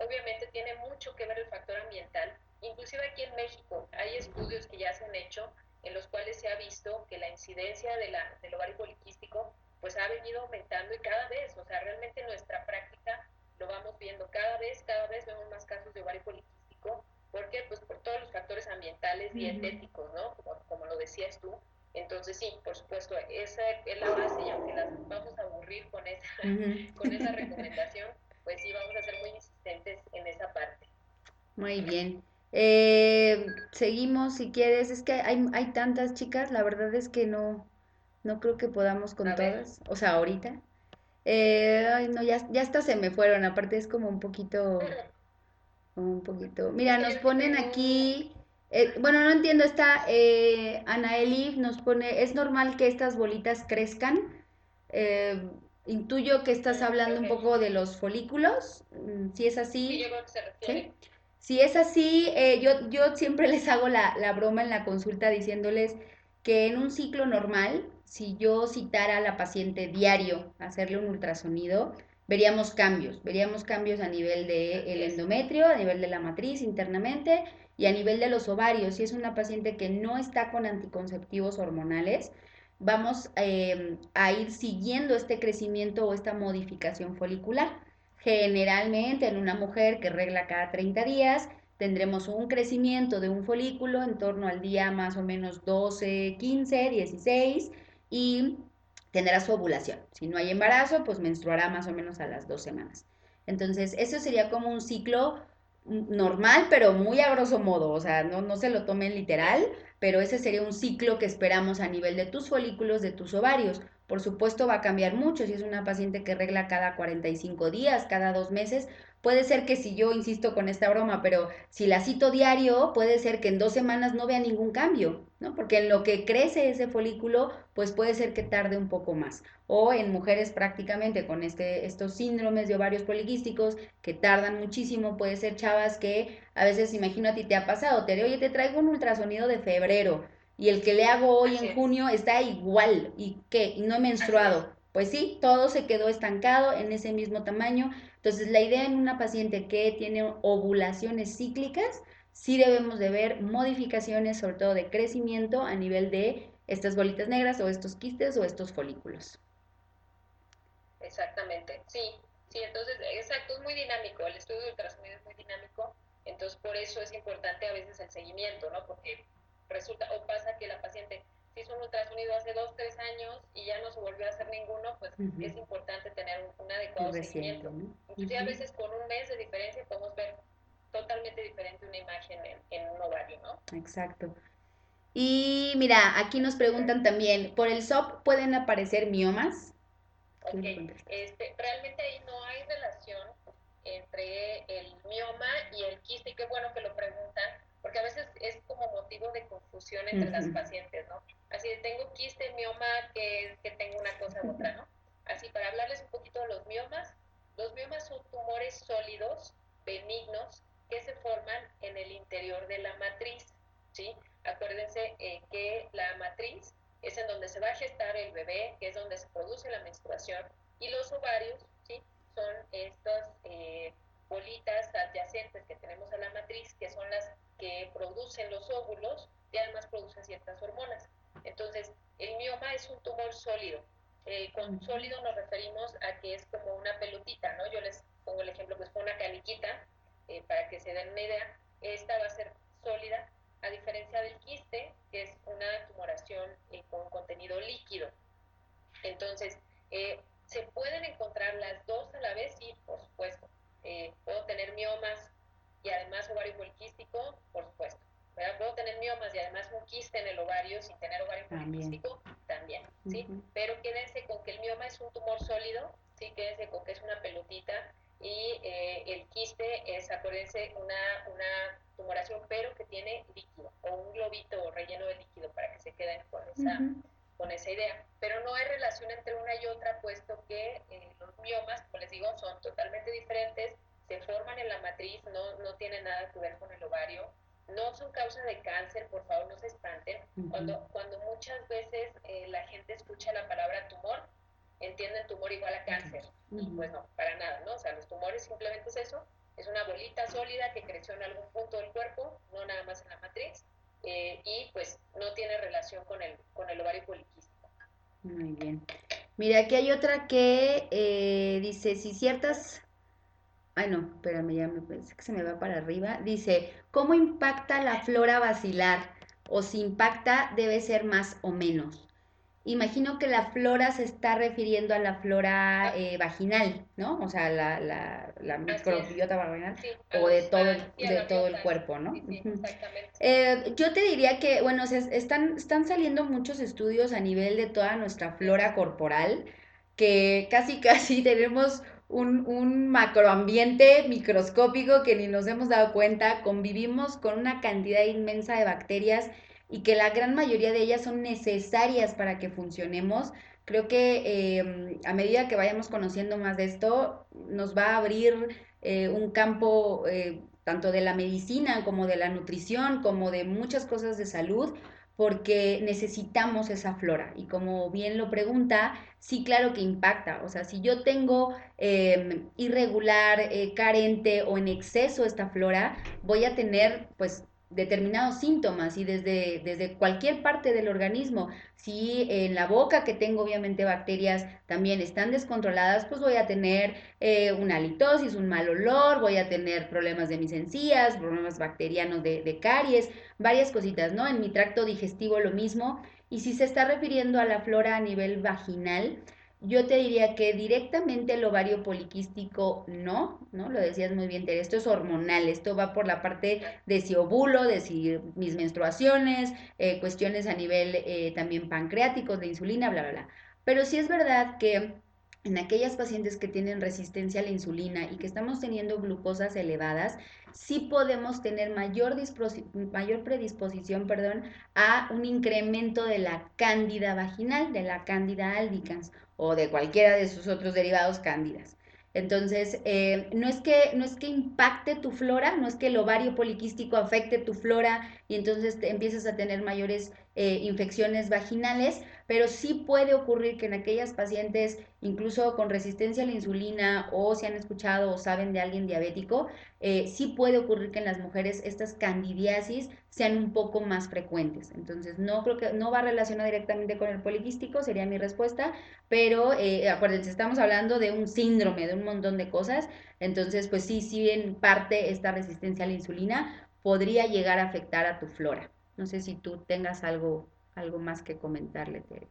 Obviamente tiene mucho que ver el factor ambiental. Inclusive aquí en México hay estudios que ya se han hecho en los cuales se ha visto que la incidencia de la, del ovario poliquístico pues ha venido aumentando y cada vez, o sea, realmente nuestra práctica lo vamos viendo cada vez, cada vez vemos más casos de ovario poliquístico. ¿Por qué? Pues por todos los factores ambientales, dietéticos, ¿no? Como, como lo decías tú. Entonces sí, por supuesto, esa es la base y aunque las vamos a aburrir con esa, con esa recomendación, pues sí vamos a ser muy insistentes en esa parte. Muy bien. Eh, seguimos si quieres, es que hay, hay tantas chicas, la verdad es que no, no creo que podamos con todas, o sea, ahorita. Eh, ay, no, ya, ya hasta se me fueron, aparte es como un poquito, un poquito. Mira, nos ponen aquí, eh, bueno, no entiendo, esta eh, Ana Eli nos pone, ¿es normal que estas bolitas crezcan? Eh, intuyo que estás hablando un poco de los folículos, mm, si es así. Si es así, yo, yo siempre les hago la, la broma en la consulta diciéndoles que en un ciclo normal, si yo citara a la paciente diario a hacerle un ultrasonido, veríamos cambios, veríamos cambios a nivel del el endometrio, a nivel de la matriz internamente y a nivel de los ovarios. Si es una paciente que no está con anticonceptivos hormonales, vamos em, a ir siguiendo este crecimiento o esta modificación folicular. Generalmente en una mujer que regla cada 30 días, tendremos un crecimiento de un folículo en torno al día más o menos 12, 15, 16 y tendrá su ovulación. Si no hay embarazo, pues menstruará más o menos a las dos semanas. Entonces, eso sería como un ciclo normal, pero muy a grosso modo, o sea, no, no se lo tomen literal, pero ese sería un ciclo que esperamos a nivel de tus folículos, de tus ovarios. Por supuesto va a cambiar mucho si es una paciente que regla cada 45 días, cada dos meses, Puede ser que si yo insisto con esta broma, pero si la cito diario, puede ser que en dos semanas no vea ningún cambio, ¿no? Porque en lo que crece ese folículo, pues puede ser que tarde un poco más. O en mujeres prácticamente con este, estos síndromes de ovarios poliquísticos que tardan muchísimo, puede ser chavas que a veces, imagino a ti te ha pasado, te oye, te traigo un ultrasonido de febrero y el que le hago hoy en junio está igual y que y no he menstruado. Pues sí, todo se quedó estancado en ese mismo tamaño. Entonces, la idea en una paciente que tiene ovulaciones cíclicas, sí debemos de ver modificaciones, sobre todo de crecimiento a nivel de estas bolitas negras o estos quistes o estos folículos. Exactamente, sí, sí, entonces, exacto, es muy dinámico, el estudio de ultrasonido es muy dinámico, entonces por eso es importante a veces el seguimiento, ¿no? Porque resulta o pasa que la paciente se hizo un ultrasonido hace dos, tres años y ya no se volvió a hacer ninguno, pues es importante tener un, adecuado seguimiento. Inclusive a veces con un mes de diferencia podemos ver totalmente diferente una imagen en, un ovario, ¿no? Exacto. Y mira, aquí nos preguntan también, ¿por el SOP pueden aparecer miomas? Ok, este, realmente ahí no hay relación entre el mioma y el quiste, y qué bueno que lo preguntan, porque a veces es como motivo de confusión entre las pacientes, ¿no? Así de tengo quiste, mioma, que, que tengo una cosa u otra, ¿no? Así, para hablarles un poquito de los miomas, los miomas son tumores sólidos, benignos, que se forman en el interior de la matriz, ¿sí? Acuérdense eh, que la matriz es en donde se va a gestar el bebé, que es donde se produce la menstruación, y los ovarios, ¿sí? Son estas eh, bolitas adyacentes que tenemos a la matriz, que son las que producen los óvulos y además producen ciertas hormonas. Entonces, el mioma es un tumor sólido. Eh, con sólido nos referimos a que es como una pelotita, ¿no? Yo les pongo el ejemplo que es una caniquita, eh, para que se den una idea. Esta va a ser sólida, a diferencia del quiste, que es una tumoración eh, con contenido líquido. Entonces, ¿se pueden encontrar las dos a la vez? Sí, por supuesto. Puedo tener miomas y además ovario poliquístico, por supuesto. Puedo tener miomas y además un quiste en el ovario sin tener ovario poliquístico, también, ¿sí? Pero quédense con que el mioma es un tumor sólido, ¿sí? Quédense con que es una pelotita y eh, el quiste es, acuérdense, una, una tumoración, pero que tiene líquido o un globito relleno de líquido para que se queden con esa, con esa idea. Pero no hay relación entre una y otra, puesto que eh, los miomas, como les digo, son totalmente diferentes, se forman en la matriz, no, no tienen nada que ver con el ovario, no son causa de cáncer, por favor no se espanten. cuando, cuando muchas veces eh, la gente escucha la palabra tumor, entienden tumor igual a cáncer. Y pues no, para nada, ¿no? O sea, los tumores simplemente es eso, es una bolita sólida que creció en algún punto del cuerpo, no nada más en la matriz, eh, y pues no tiene relación con el, con el ovario poliquístico. Muy bien. Mira, aquí hay otra que eh, dice, si ciertas... Ay, no, espérame, ya me pensé que se me va para arriba. Dice, ¿cómo impacta la flora vacilar? O si impacta, debe ser más o menos imagino que la flora se está refiriendo a la flora eh, vaginal, ¿no? O sea, la, la, la microbiota vaginal o de todo, el, de todo el cuerpo, ¿no? Eh, yo te diría que, bueno, están, están saliendo muchos estudios a nivel de toda nuestra flora corporal, que casi, casi tenemos un, un macroambiente microscópico que ni nos hemos dado cuenta, convivimos con una cantidad inmensa de bacterias y que la gran mayoría de ellas son necesarias para que funcionemos. Creo que em, a medida que vayamos conociendo más de esto, nos va a abrir eh, un campo eh, tanto de la medicina como de la nutrición, como de muchas cosas de salud, porque necesitamos esa flora. Y como bien lo pregunta, sí, claro que impacta. O sea, si yo tengo em, irregular, eh, carente o en exceso esta flora, voy a tener pues determinados síntomas y desde, desde cualquier parte del organismo. Si en la boca que tengo obviamente bacterias también están descontroladas, pues voy a tener eh, una litosis, un mal olor, voy a tener problemas de mis encías, problemas bacterianos de, de caries, varias cositas, ¿no? En mi tracto digestivo lo mismo. Y si se está refiriendo a la flora a nivel vaginal, yo te diría que directamente el ovario poliquístico no, ¿no? Lo decías muy bien, Tere, esto es hormonal, esto va por la parte de si ovulo, de si mis menstruaciones, eh, cuestiones a nivel eh, también pancreáticos, de insulina, bla, bla, bla. Pero sí es verdad que en aquellas pacientes que tienen resistencia a la insulina y que estamos teniendo glucosas elevadas, sí podemos tener mayor, mayor predisposición perdón, a un incremento de la cándida vaginal, de la cándida albicans o de cualquiera de sus otros derivados cándidas. Entonces, eh, no, es que, no es que impacte tu flora, no es que el ovario poliquístico afecte tu flora y entonces te empiezas a tener mayores eh, infecciones vaginales, pero sí puede ocurrir que en aquellas pacientes, incluso con resistencia a la insulina o si han escuchado o saben de alguien diabético, eh, sí puede ocurrir que en las mujeres estas candidiasis sean un poco más frecuentes. Entonces, no creo que no va relacionado directamente con el poliquístico, sería mi respuesta, pero eh, acuérdense, estamos hablando de un síndrome, de un montón de cosas. Entonces, pues sí, sí en parte esta resistencia a la insulina podría llegar a afectar a tu flora. No sé si tú tengas algo, algo más que comentarle, Tere.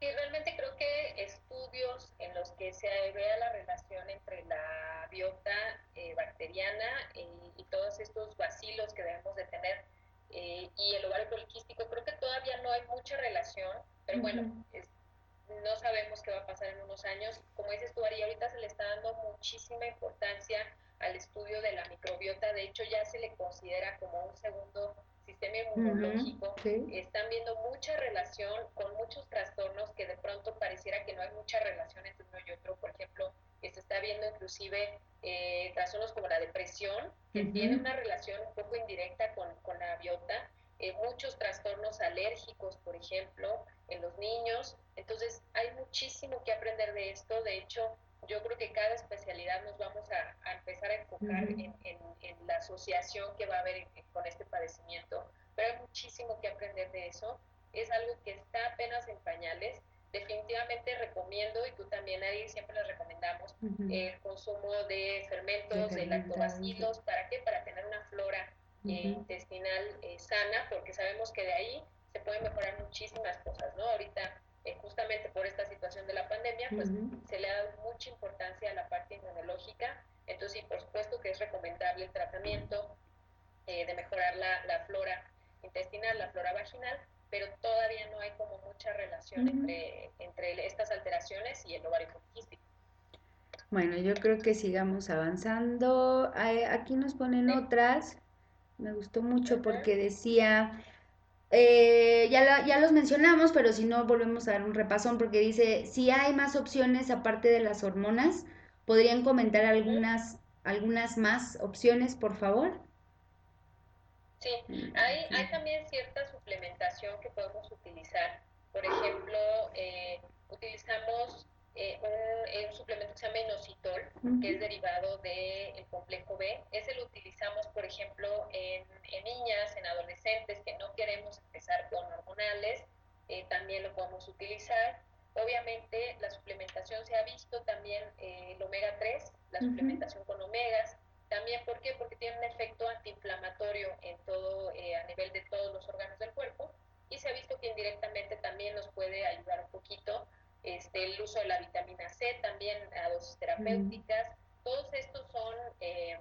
Sí, realmente creo que estudios en los que se vea la relación entre la biota eh, bacteriana eh, y todos estos vacilos que debemos de tener eh, y el ovario poliquístico, creo que todavía no hay mucha relación, pero bueno, no sabemos qué va a pasar en unos años. Como dices tú, Ari, ahorita se le está dando muchísima importancia al estudio de la microbiota, de hecho ya se le considera como un segundo sistema inmunológico, están viendo mucha relación con muchos trastornos que de pronto pareciera que no hay mucha relación entre uno y otro. Por ejemplo, se está viendo inclusive eh, trastornos como la depresión, que tiene una relación un poco indirecta con, con la biota. Eh, muchos trastornos alérgicos, por ejemplo, en los niños. Entonces, hay muchísimo que aprender de esto. De hecho, yo creo que cada especialidad nos vamos a, empezar a enfocar en, la asociación que va a haber con este padecimiento, pero hay muchísimo que aprender de eso. Es algo que está apenas en pañales. Definitivamente recomiendo, y tú también, ahí siempre les recomendamos, el consumo de fermentos, de, lactobacilos. ¿Para qué? Para tener una flora eh, intestinal eh, sana, porque sabemos que de ahí se pueden mejorar muchísimas cosas, ¿no? Ahorita justamente por esta situación de la pandemia, pues se le ha dado mucha importancia a la parte inmunológica. Entonces, sí, por supuesto que es recomendable el tratamiento eh, de mejorar la, la flora intestinal, la flora vaginal, pero todavía no hay como mucha relación entre, entre estas alteraciones y el ovario poliquístico. Bueno, yo creo que sigamos avanzando. Aquí nos ponen otras. Me gustó mucho porque decía, eh, ya, ya los mencionamos, pero si no, volvemos a dar un repasón porque dice, si hay más opciones aparte de las hormonas, ¿podrían comentar algunas, algunas más opciones, por favor? Sí, mm, hay, hay también cierta suplementación que podemos utilizar. Por ejemplo, eh, utilizamos eh, un, suplemento que se llama inositol, que es derivado del complejo B. Ese lo utilizamos, por ejemplo, en, niñas, en adolescentes que no queremos empezar con hormonales, eh, también lo podemos utilizar. Obviamente la suplementación se ha visto también eh, el omega 3, la suplementación con omegas. También, ¿por qué? Porque tiene un efecto antiinflamatorio en todo, a nivel de todos los órganos del cuerpo y se ha visto que indirectamente también nos puede ayudar un poquito este, el uso de la vitamina C también a dosis terapéuticas. Todos estos son, eh,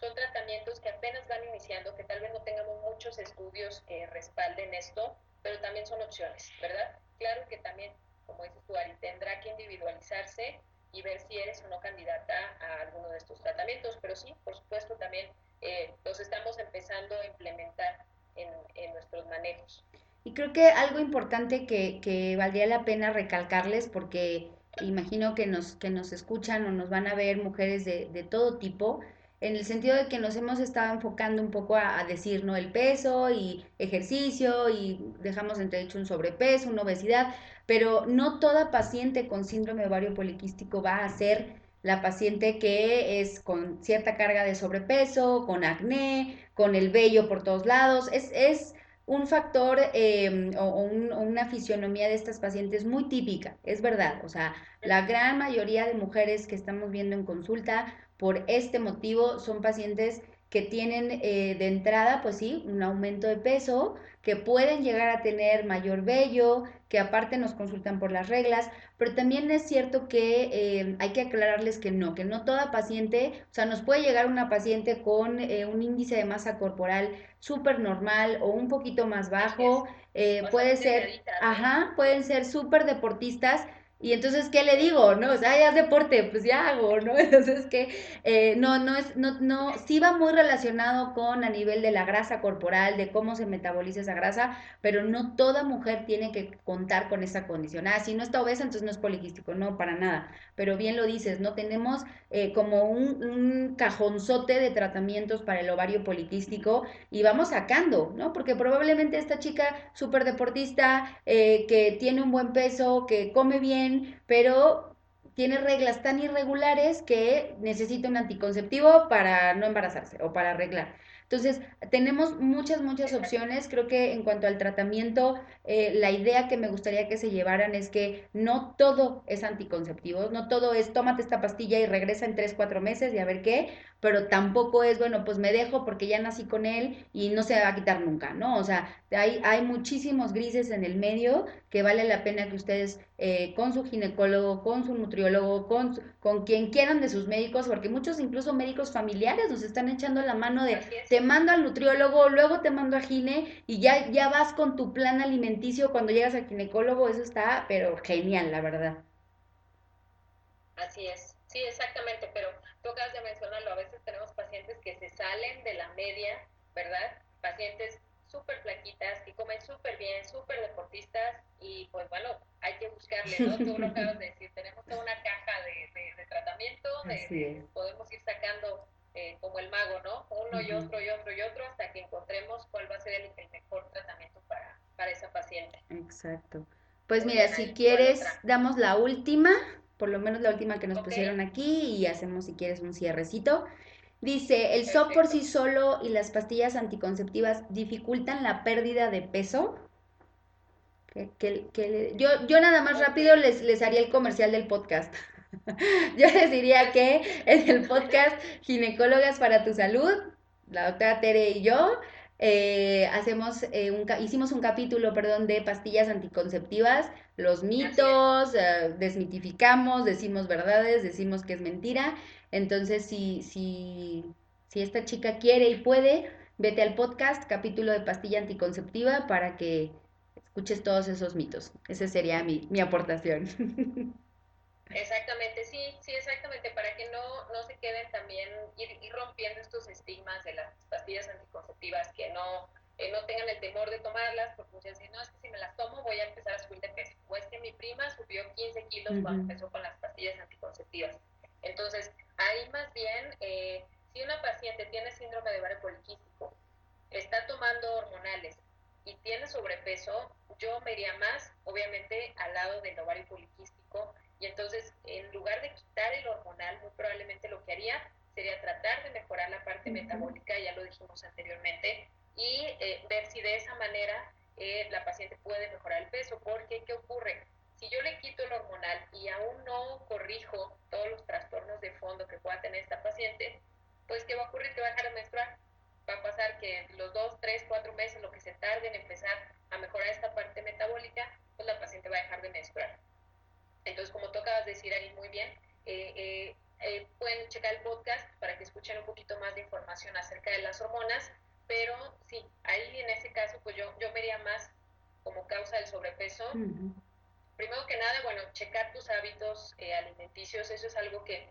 son tratamientos que apenas van iniciando, que tal vez no tengamos muchos estudios que respalden esto, pero también son opciones, ¿verdad? Claro que también, como dices tú, Ari, tendrá que individualizarse y ver si eres o no candidata a alguno de estos tratamientos, pero sí, por supuesto, también eh, los estamos empezando a implementar en, en nuestros manejos. Y creo que algo importante que, valdría la pena recalcarles, porque imagino que nos, que nos escuchan o nos van a ver mujeres de, de todo tipo, en el sentido de que nos hemos estado enfocando un poco a, decir, ¿no? El peso y ejercicio y dejamos entre hecho un sobrepeso, una obesidad, pero no toda paciente con síndrome ovario poliquístico va a ser la paciente que es con cierta carga de sobrepeso, con acné, con el vello por todos lados. Es, es un factor em, o, una fisionomía de estas pacientes muy típica, es verdad. O sea, la gran mayoría de mujeres que estamos viendo en consulta por este motivo son pacientes que tienen eh, de entrada, pues sí, un aumento de peso, que pueden llegar a tener mayor vello, que aparte nos consultan por las reglas, pero también es cierto que eh, hay que aclararles que no, que no toda paciente, o sea, nos puede llegar una paciente con eh, un índice de masa corporal súper normal o un poquito más bajo, puede ser, ajá, pueden ser súper deportistas y entonces, ¿qué le digo? No, o sea, ya es deporte, pues ya hago, ¿no? Entonces, que eh, no, no es, no, no, sí va muy relacionado con a nivel de la grasa corporal, de cómo se metaboliza esa grasa, pero no toda mujer tiene que contar con esa condición. Ah, si no está obesa, entonces no es poliquístico, no, para nada. Pero bien lo dices, ¿no? Tenemos eh, como un, un cajonzote de tratamientos para el ovario poliquístico y vamos sacando, ¿no? Porque probablemente esta chica súper deportista, eh, que tiene un buen peso, que come bien, pero tiene reglas tan irregulares que necesita un anticonceptivo para no embarazarse o para arreglar. Entonces, tenemos muchas, muchas opciones. Creo que en cuanto al tratamiento, eh, la idea que me gustaría que se llevaran es que no todo es anticonceptivo, no todo es tómate esta pastilla y regresa en tres, cuatro meses y a ver qué, pero tampoco es, bueno, pues me dejo porque ya nací con él y no se va a quitar nunca, ¿no? O sea, hay, hay muchísimos grises en el medio que vale la pena que ustedes eh, con su ginecólogo, con su nutriólogo, con, con quien quieran de sus médicos, porque muchos incluso médicos familiares nos están echando la mano de te mando al nutriólogo, luego te mando a gine y ya, ya vas con tu plan alimenticio cuando llegas al ginecólogo, eso está, pero genial, la verdad. Así es, sí, exactamente, pero tú acabas de mencionarlo, a veces tenemos pacientes que se salen de la media, ¿verdad? Pacientes súper flaquitas, que comen súper bien, súper deportistas y pues bueno, hay que buscarle, ¿no? Tú lo acabas de decir, tenemos toda una caja de, de, tratamiento, podemos ir sacando eh, como el mago, ¿no? Uno y otro y otro y otro hasta que encontremos cuál va a ser el, mejor tratamiento para, para esa paciente. Exacto. Pues mira, si quieres, damos la última, por lo menos la última que nos pusieron aquí y hacemos si quieres un cierrecito. Dice, ¿el SOP por sí solo y las pastillas anticonceptivas dificultan la pérdida de peso? Que, yo, yo nada más rápido les, les haría el comercial del podcast. yo les diría que en el podcast Ginecólogas para tu Salud, la doctora Tere y yo, eh, hacemos eh, un, hicimos un capítulo, perdón, de pastillas anticonceptivas, los mitos, eh, desmitificamos, decimos verdades, decimos que es mentira. Entonces, si, si, si esta chica quiere y puede, vete al podcast, capítulo de pastilla anticonceptiva, para que escuches todos esos mitos. Esa sería mi, mi aportación. Exactamente, sí, sí, exactamente, para que no, no se queden también, ir, ir rompiendo estos estigmas de las pastillas anticonceptivas, que no, eh, no tengan el temor de tomarlas, porque muchas dicen, no, es que si me las tomo voy a empezar a subir de peso, o es que mi prima subió 15 kilos cuando empezó con las pastillas anticonceptivas. Entonces, ahí más bien, eh, si una paciente tiene síndrome de ovario poliquístico, está tomando hormonales y tiene sobrepeso, yo me iría más, obviamente, al lado del ovario poliquístico, y entonces, en lugar de quitar el hormonal, muy probablemente lo que haría sería tratar de mejorar la parte metabólica, ya lo dijimos anteriormente, y eh, ver si de esa manera eh, la paciente puede mejorar el peso. Porque, ¿qué ocurre? Si yo le quito el hormonal y aún no corrijo todos los trastornos de fondo que pueda tener esta paciente, pues ¿qué va a ocurrir? Que va a dejar de menstruar. Va a pasar que los dos, tres, cuatro meses, lo que se tarde en empezar a mejorar esta parte metabólica, pues la paciente va a dejar de menstruar. Entonces, como tú acabas de decir ahí muy bien, eh, eh, eh, pueden checar el podcast para que escuchen un poquito más de información acerca de las hormonas, pero sí, ahí en ese caso, pues yo, yo vería más como causa del sobrepeso. Primero que nada, bueno, checar tus hábitos alimenticios, eso es algo que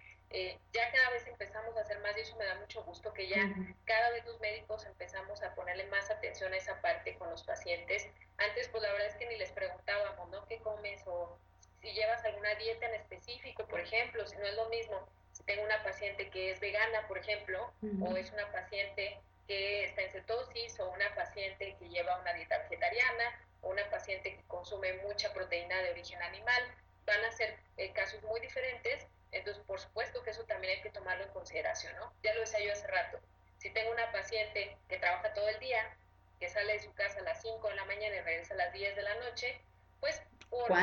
ya cada vez empezamos a hacer más y eso me da mucho gusto que ya cada vez los médicos empezamos a ponerle más atención a esa parte con los pacientes. Antes, pues la verdad es que ni les preguntábamos, ¿no? ¿Qué comes o si llevas alguna dieta en específico, por ejemplo, si no es lo mismo, si tengo una paciente que es vegana, por ejemplo, o es una paciente que está en cetosis, o una paciente que lleva una dieta vegetariana, o una paciente que consume mucha proteína de origen animal, van a ser eh, casos muy diferentes, entonces por supuesto que eso también hay que tomarlo en consideración, ¿no? Ya lo decía yo hace rato, si tengo una paciente que trabaja todo el día, que sale de su casa a las 5 de la mañana y regresa a las 10 de la noche, pues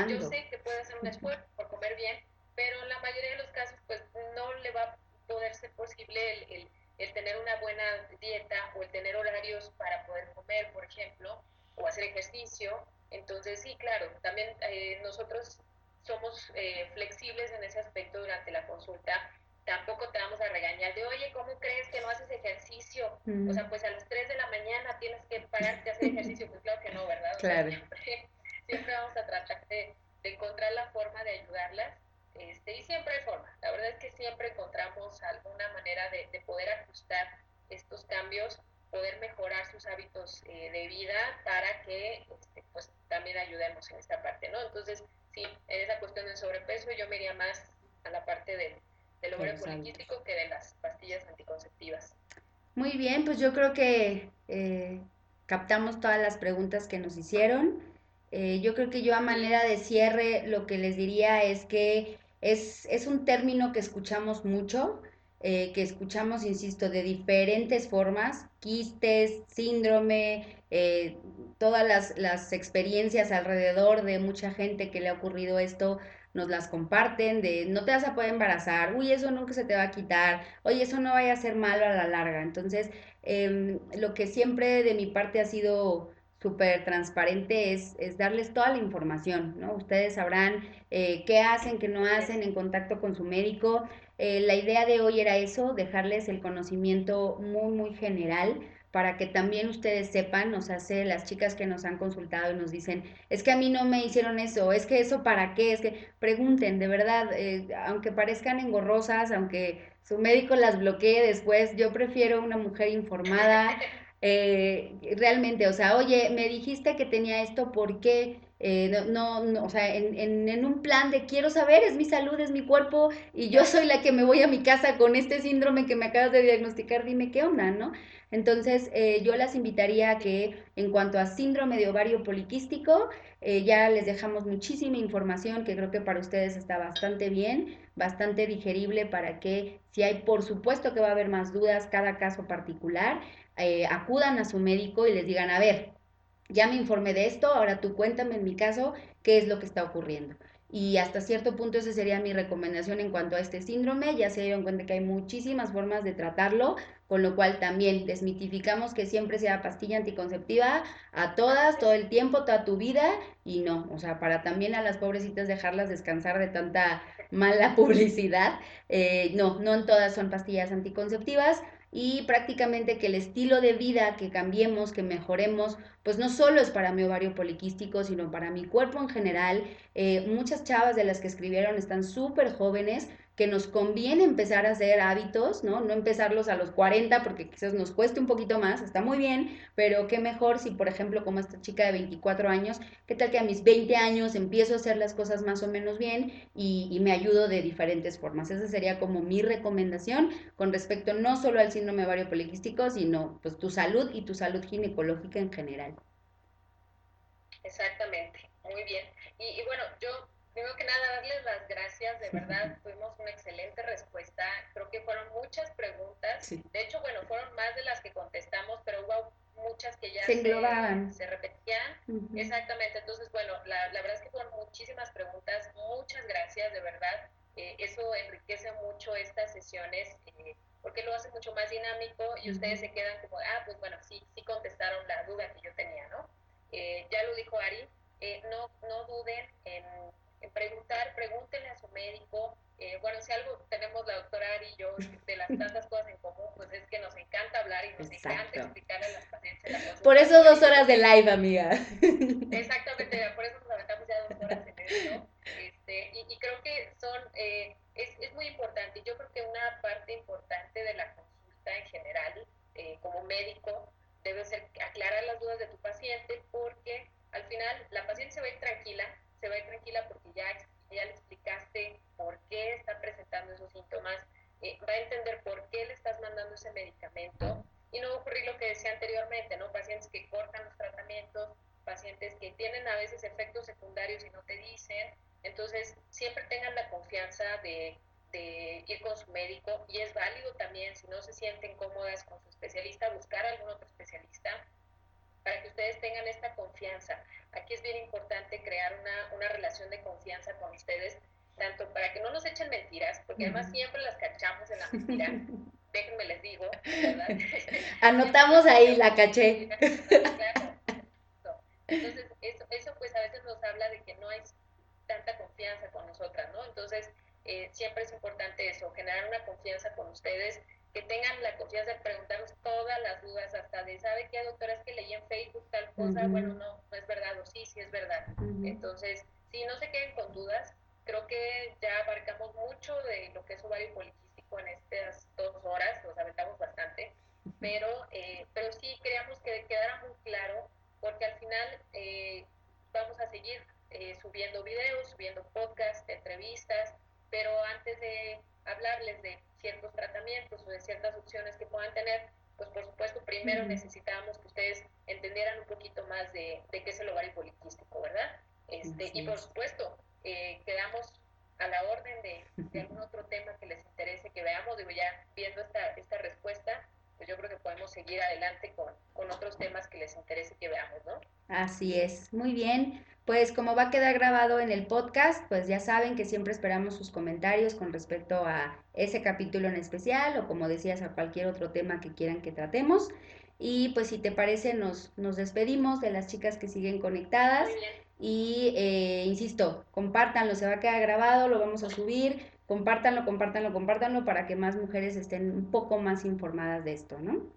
yo sé que puede hacer un esfuerzo por comer bien, pero en la mayoría de los casos pues no le va a poder ser posible el, el, tener una buena dieta o el tener horarios para poder comer, por ejemplo, o hacer ejercicio. Entonces sí, claro, también eh, nosotros somos eh, flexibles en ese aspecto durante la consulta. Tampoco te vamos a regañar de, oye, ¿cómo crees que no haces ejercicio? O sea, pues a las 3 de la mañana tienes que pararte a hacer ejercicio. Pues claro que no, ¿verdad? claro siempre vamos a tratar de, encontrar la forma de ayudarlas. Este, y siempre hay forma. La verdad es que siempre encontramos alguna manera de, poder ajustar estos cambios, poder mejorar sus hábitos eh, de vida para que este, pues, también ayudemos en esta parte, ¿no? Entonces, sí, en esa cuestión del sobrepeso yo me iría más a la parte del, del ovario poliquístico que de las pastillas anticonceptivas. Muy bien, pues yo creo que eh, captamos todas las preguntas que nos hicieron. Eh, yo creo que yo a manera de cierre lo que les diría es que es, es un término que escuchamos mucho, eh, que escuchamos, insisto, de diferentes formas, quistes, síndrome, eh, todas las, las, experiencias alrededor de mucha gente que le ha ocurrido esto, nos las comparten, de no te vas a poder embarazar, uy, eso nunca se te va a quitar, oye, eso no vaya a ser malo a la larga. Entonces, em, lo que siempre de mi parte ha sido súper transparente es, es, darles toda la información, ¿no? Ustedes sabrán eh, qué hacen, qué no hacen en contacto con su médico. Eh, la idea de hoy era eso, dejarles el conocimiento muy, muy general para que también ustedes sepan, nos hace las chicas que nos han consultado y nos dicen, es que a mí no me hicieron eso, es que eso para qué, es que pregunten, de verdad, eh, aunque parezcan engorrosas, aunque su médico las bloquee después, yo prefiero una mujer informada, eh, realmente, o sea, oye, me dijiste que tenía esto, ¿por qué? Eh, no, no, o sea, en, un plan de quiero saber, es mi salud, es mi cuerpo, y yo soy la que me voy a mi casa con este síndrome que me acabas de diagnosticar, dime qué onda, ¿no? Entonces, eh, yo las invitaría a que en cuanto a síndrome de ovario poliquístico, ya les dejamos muchísima información que creo que para ustedes está bastante bien, bastante digerible para que si hay, por supuesto que va a haber más dudas, cada caso particular, eh, acudan a su médico y les digan, a ver, ya me informé de esto, ahora tú cuéntame en mi caso qué es lo que está ocurriendo. Y hasta cierto punto esa sería mi recomendación en cuanto a este síndrome. Ya se dieron cuenta que hay muchísimas formas de tratarlo, con lo cual también desmitificamos que siempre sea pastilla anticonceptiva a todas, todo el tiempo, toda tu vida, y no, o sea, para también a las pobrecitas dejarlas descansar de tanta mala publicidad. Eh, no, no en todas son pastillas anticonceptivas. Y prácticamente que el estilo de vida que cambiemos, que mejoremos, pues no solo es para mi ovario poliquístico, sino para mi cuerpo en general. Eh, muchas chavas de las que escribieron están súper jóvenes, que nos conviene empezar a hacer hábitos, ¿no? No empezarlos a los 40 porque quizás nos cueste un poquito más, está muy bien, pero qué mejor si, por ejemplo, como esta chica de 24 años, qué tal que a mis 20 años empiezo a hacer las cosas más o menos bien y, me ayudo de diferentes formas. Esa sería como mi recomendación con respecto no solo al síndrome ovario poliquístico, sino pues tu salud y tu salud ginecológica en general. Exactamente, muy bien. Y bueno, yo Primero que nada, darles las gracias, de verdad, tuvimos una excelente respuesta. Creo que fueron muchas preguntas. De hecho, bueno, fueron más de las que contestamos, pero hubo muchas que ya se, se, repetían. Exactamente, entonces, bueno, la, la, verdad es que fueron muchísimas preguntas. Muchas gracias, de verdad. Eh, eso enriquece mucho estas sesiones. Eh, porque lo hace mucho más dinámico y ustedes se quedan como, ah, pues bueno, sí, sí contestaron la duda que yo tenía, ¿no? Eh, ya lo dijo Ari, no, no duden en preguntar, pregúntenle a su médico. Eh, bueno, si algo tenemos la doctora Ari y yo de las tantas cosas en común, pues es que nos encanta hablar y nos encanta explicarle a las pacientes. Por eso dos horas de live, amiga. Exactamente, por eso nos aventamos ya dos horas en esto. Este, y, creo que son, eh, es, es muy importante. Yo creo que una parte importante de la consulta en general, eh, como médico, debe ser aclarar las dudas de tu paciente porque al final la paciente se va a ir tranquila se va a ir tranquila porque ya, ya le explicaste por qué está presentando esos síntomas, eh, va a entender por qué le estás mandando ese medicamento y no va a ocurrir lo que decía anteriormente, ¿no? Pacientes que cortan los tratamientos, pacientes que tienen a veces efectos secundarios y no te dicen. Entonces, siempre tengan la confianza de, de ir con su médico y es válido también, si no se sienten cómodas con su especialista, buscar algún otro especialista para que ustedes tengan esta confianza. Aquí es bien importante crear una, una relación de confianza con ustedes, tanto para que no nos echen mentiras, porque además siempre las cachamos en la mentira. Déjenme les digo, ¿verdad? Anotamos ahí, la caché. Entonces, eso, eso pues a veces nos habla de que no hay tanta confianza con nosotras, ¿no? Entonces, eh, siempre es importante eso, generar una confianza con ustedes, que tengan la confianza de preguntarnos todas las dudas, hasta de, ¿sabe qué, doctora? Es que leí en Facebook tal cosa, bueno, no, no es verdad, o sí, sí es verdad. Entonces, si no se queden con dudas, creo que ya abarcamos mucho de lo que es ovario poliquístico en estas dos horas, nos aventamos bastante, pero, eh, pero sí queríamos que quedara muy claro, porque al final eh, vamos a seguir eh, subiendo videos, subiendo podcasts, entrevistas, pero antes de hablarles de ciertos tratamientos o de ciertas opciones que puedan tener, pues por supuesto primero necesitábamos que ustedes entendieran un poquito más de, qué es el ovario poliquístico, ¿verdad? Este, y por supuesto, eh, quedamos a la orden de, algún otro tema que les interese que veamos, digo ya viendo esta, esta respuesta, pues yo creo que podemos seguir adelante con, con otros temas que les interese que veamos, ¿no? Así es, muy bien. Pues como va a quedar grabado en el podcast, pues ya saben que siempre esperamos sus comentarios con respecto a ese capítulo en especial o como decías a cualquier otro tema que quieran que tratemos. Y pues si te parece, nos, nos despedimos de las chicas que siguen conectadas. Y eh, insisto, compártanlo, se va a quedar grabado, lo vamos a subir. Compártanlo, compártanlo, compártanlo para que más mujeres estén un poco más informadas de esto, ¿no?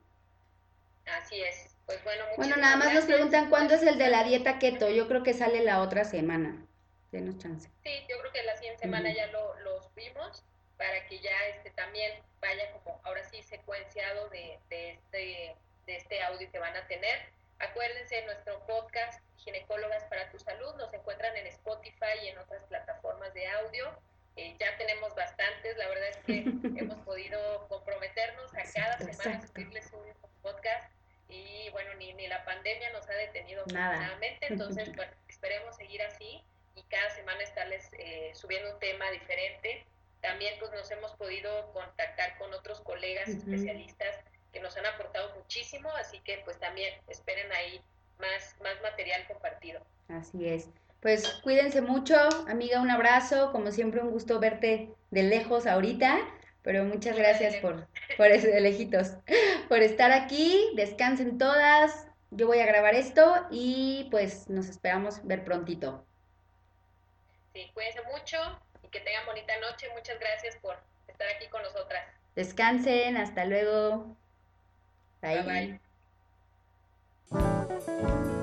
Así es. Pues bueno, bueno, nada más nos preguntan cuándo es el de la dieta keto. Yo creo que sale la otra semana. Denos chance. Sí, yo creo que la siguiente semana ya lo, lo, subimos para que ya este también vaya como ahora sí secuenciado de, de, este, de este audio que van a tener. Acuérdense, nuestro podcast Ginecólogas para tu Salud nos encuentran en Spotify y en otras plataformas de audio. Eh, ya tenemos bastantes, la verdad es que hemos podido comprometernos a cada semana subirles un podcast y bueno, ni, ni la pandemia nos ha detenido nuevamente, entonces bueno, esperemos seguir así y cada semana estarles eh, subiendo un tema diferente. También pues nos hemos podido contactar con otros colegas especialistas que nos han aportado muchísimo, así que pues también esperen ahí más, más material compartido. Así es. Pues cuídense mucho, amiga, un abrazo, como siempre un gusto verte de lejos ahorita pero muchas gracias por, por de lejitos, por estar aquí. Descansen todas. Yo voy a grabar esto y pues nos esperamos ver prontito. Sí, cuídense mucho y que tengan bonita noche. Muchas gracias por estar aquí con nosotras. Descansen, hasta luego. Bye. bye.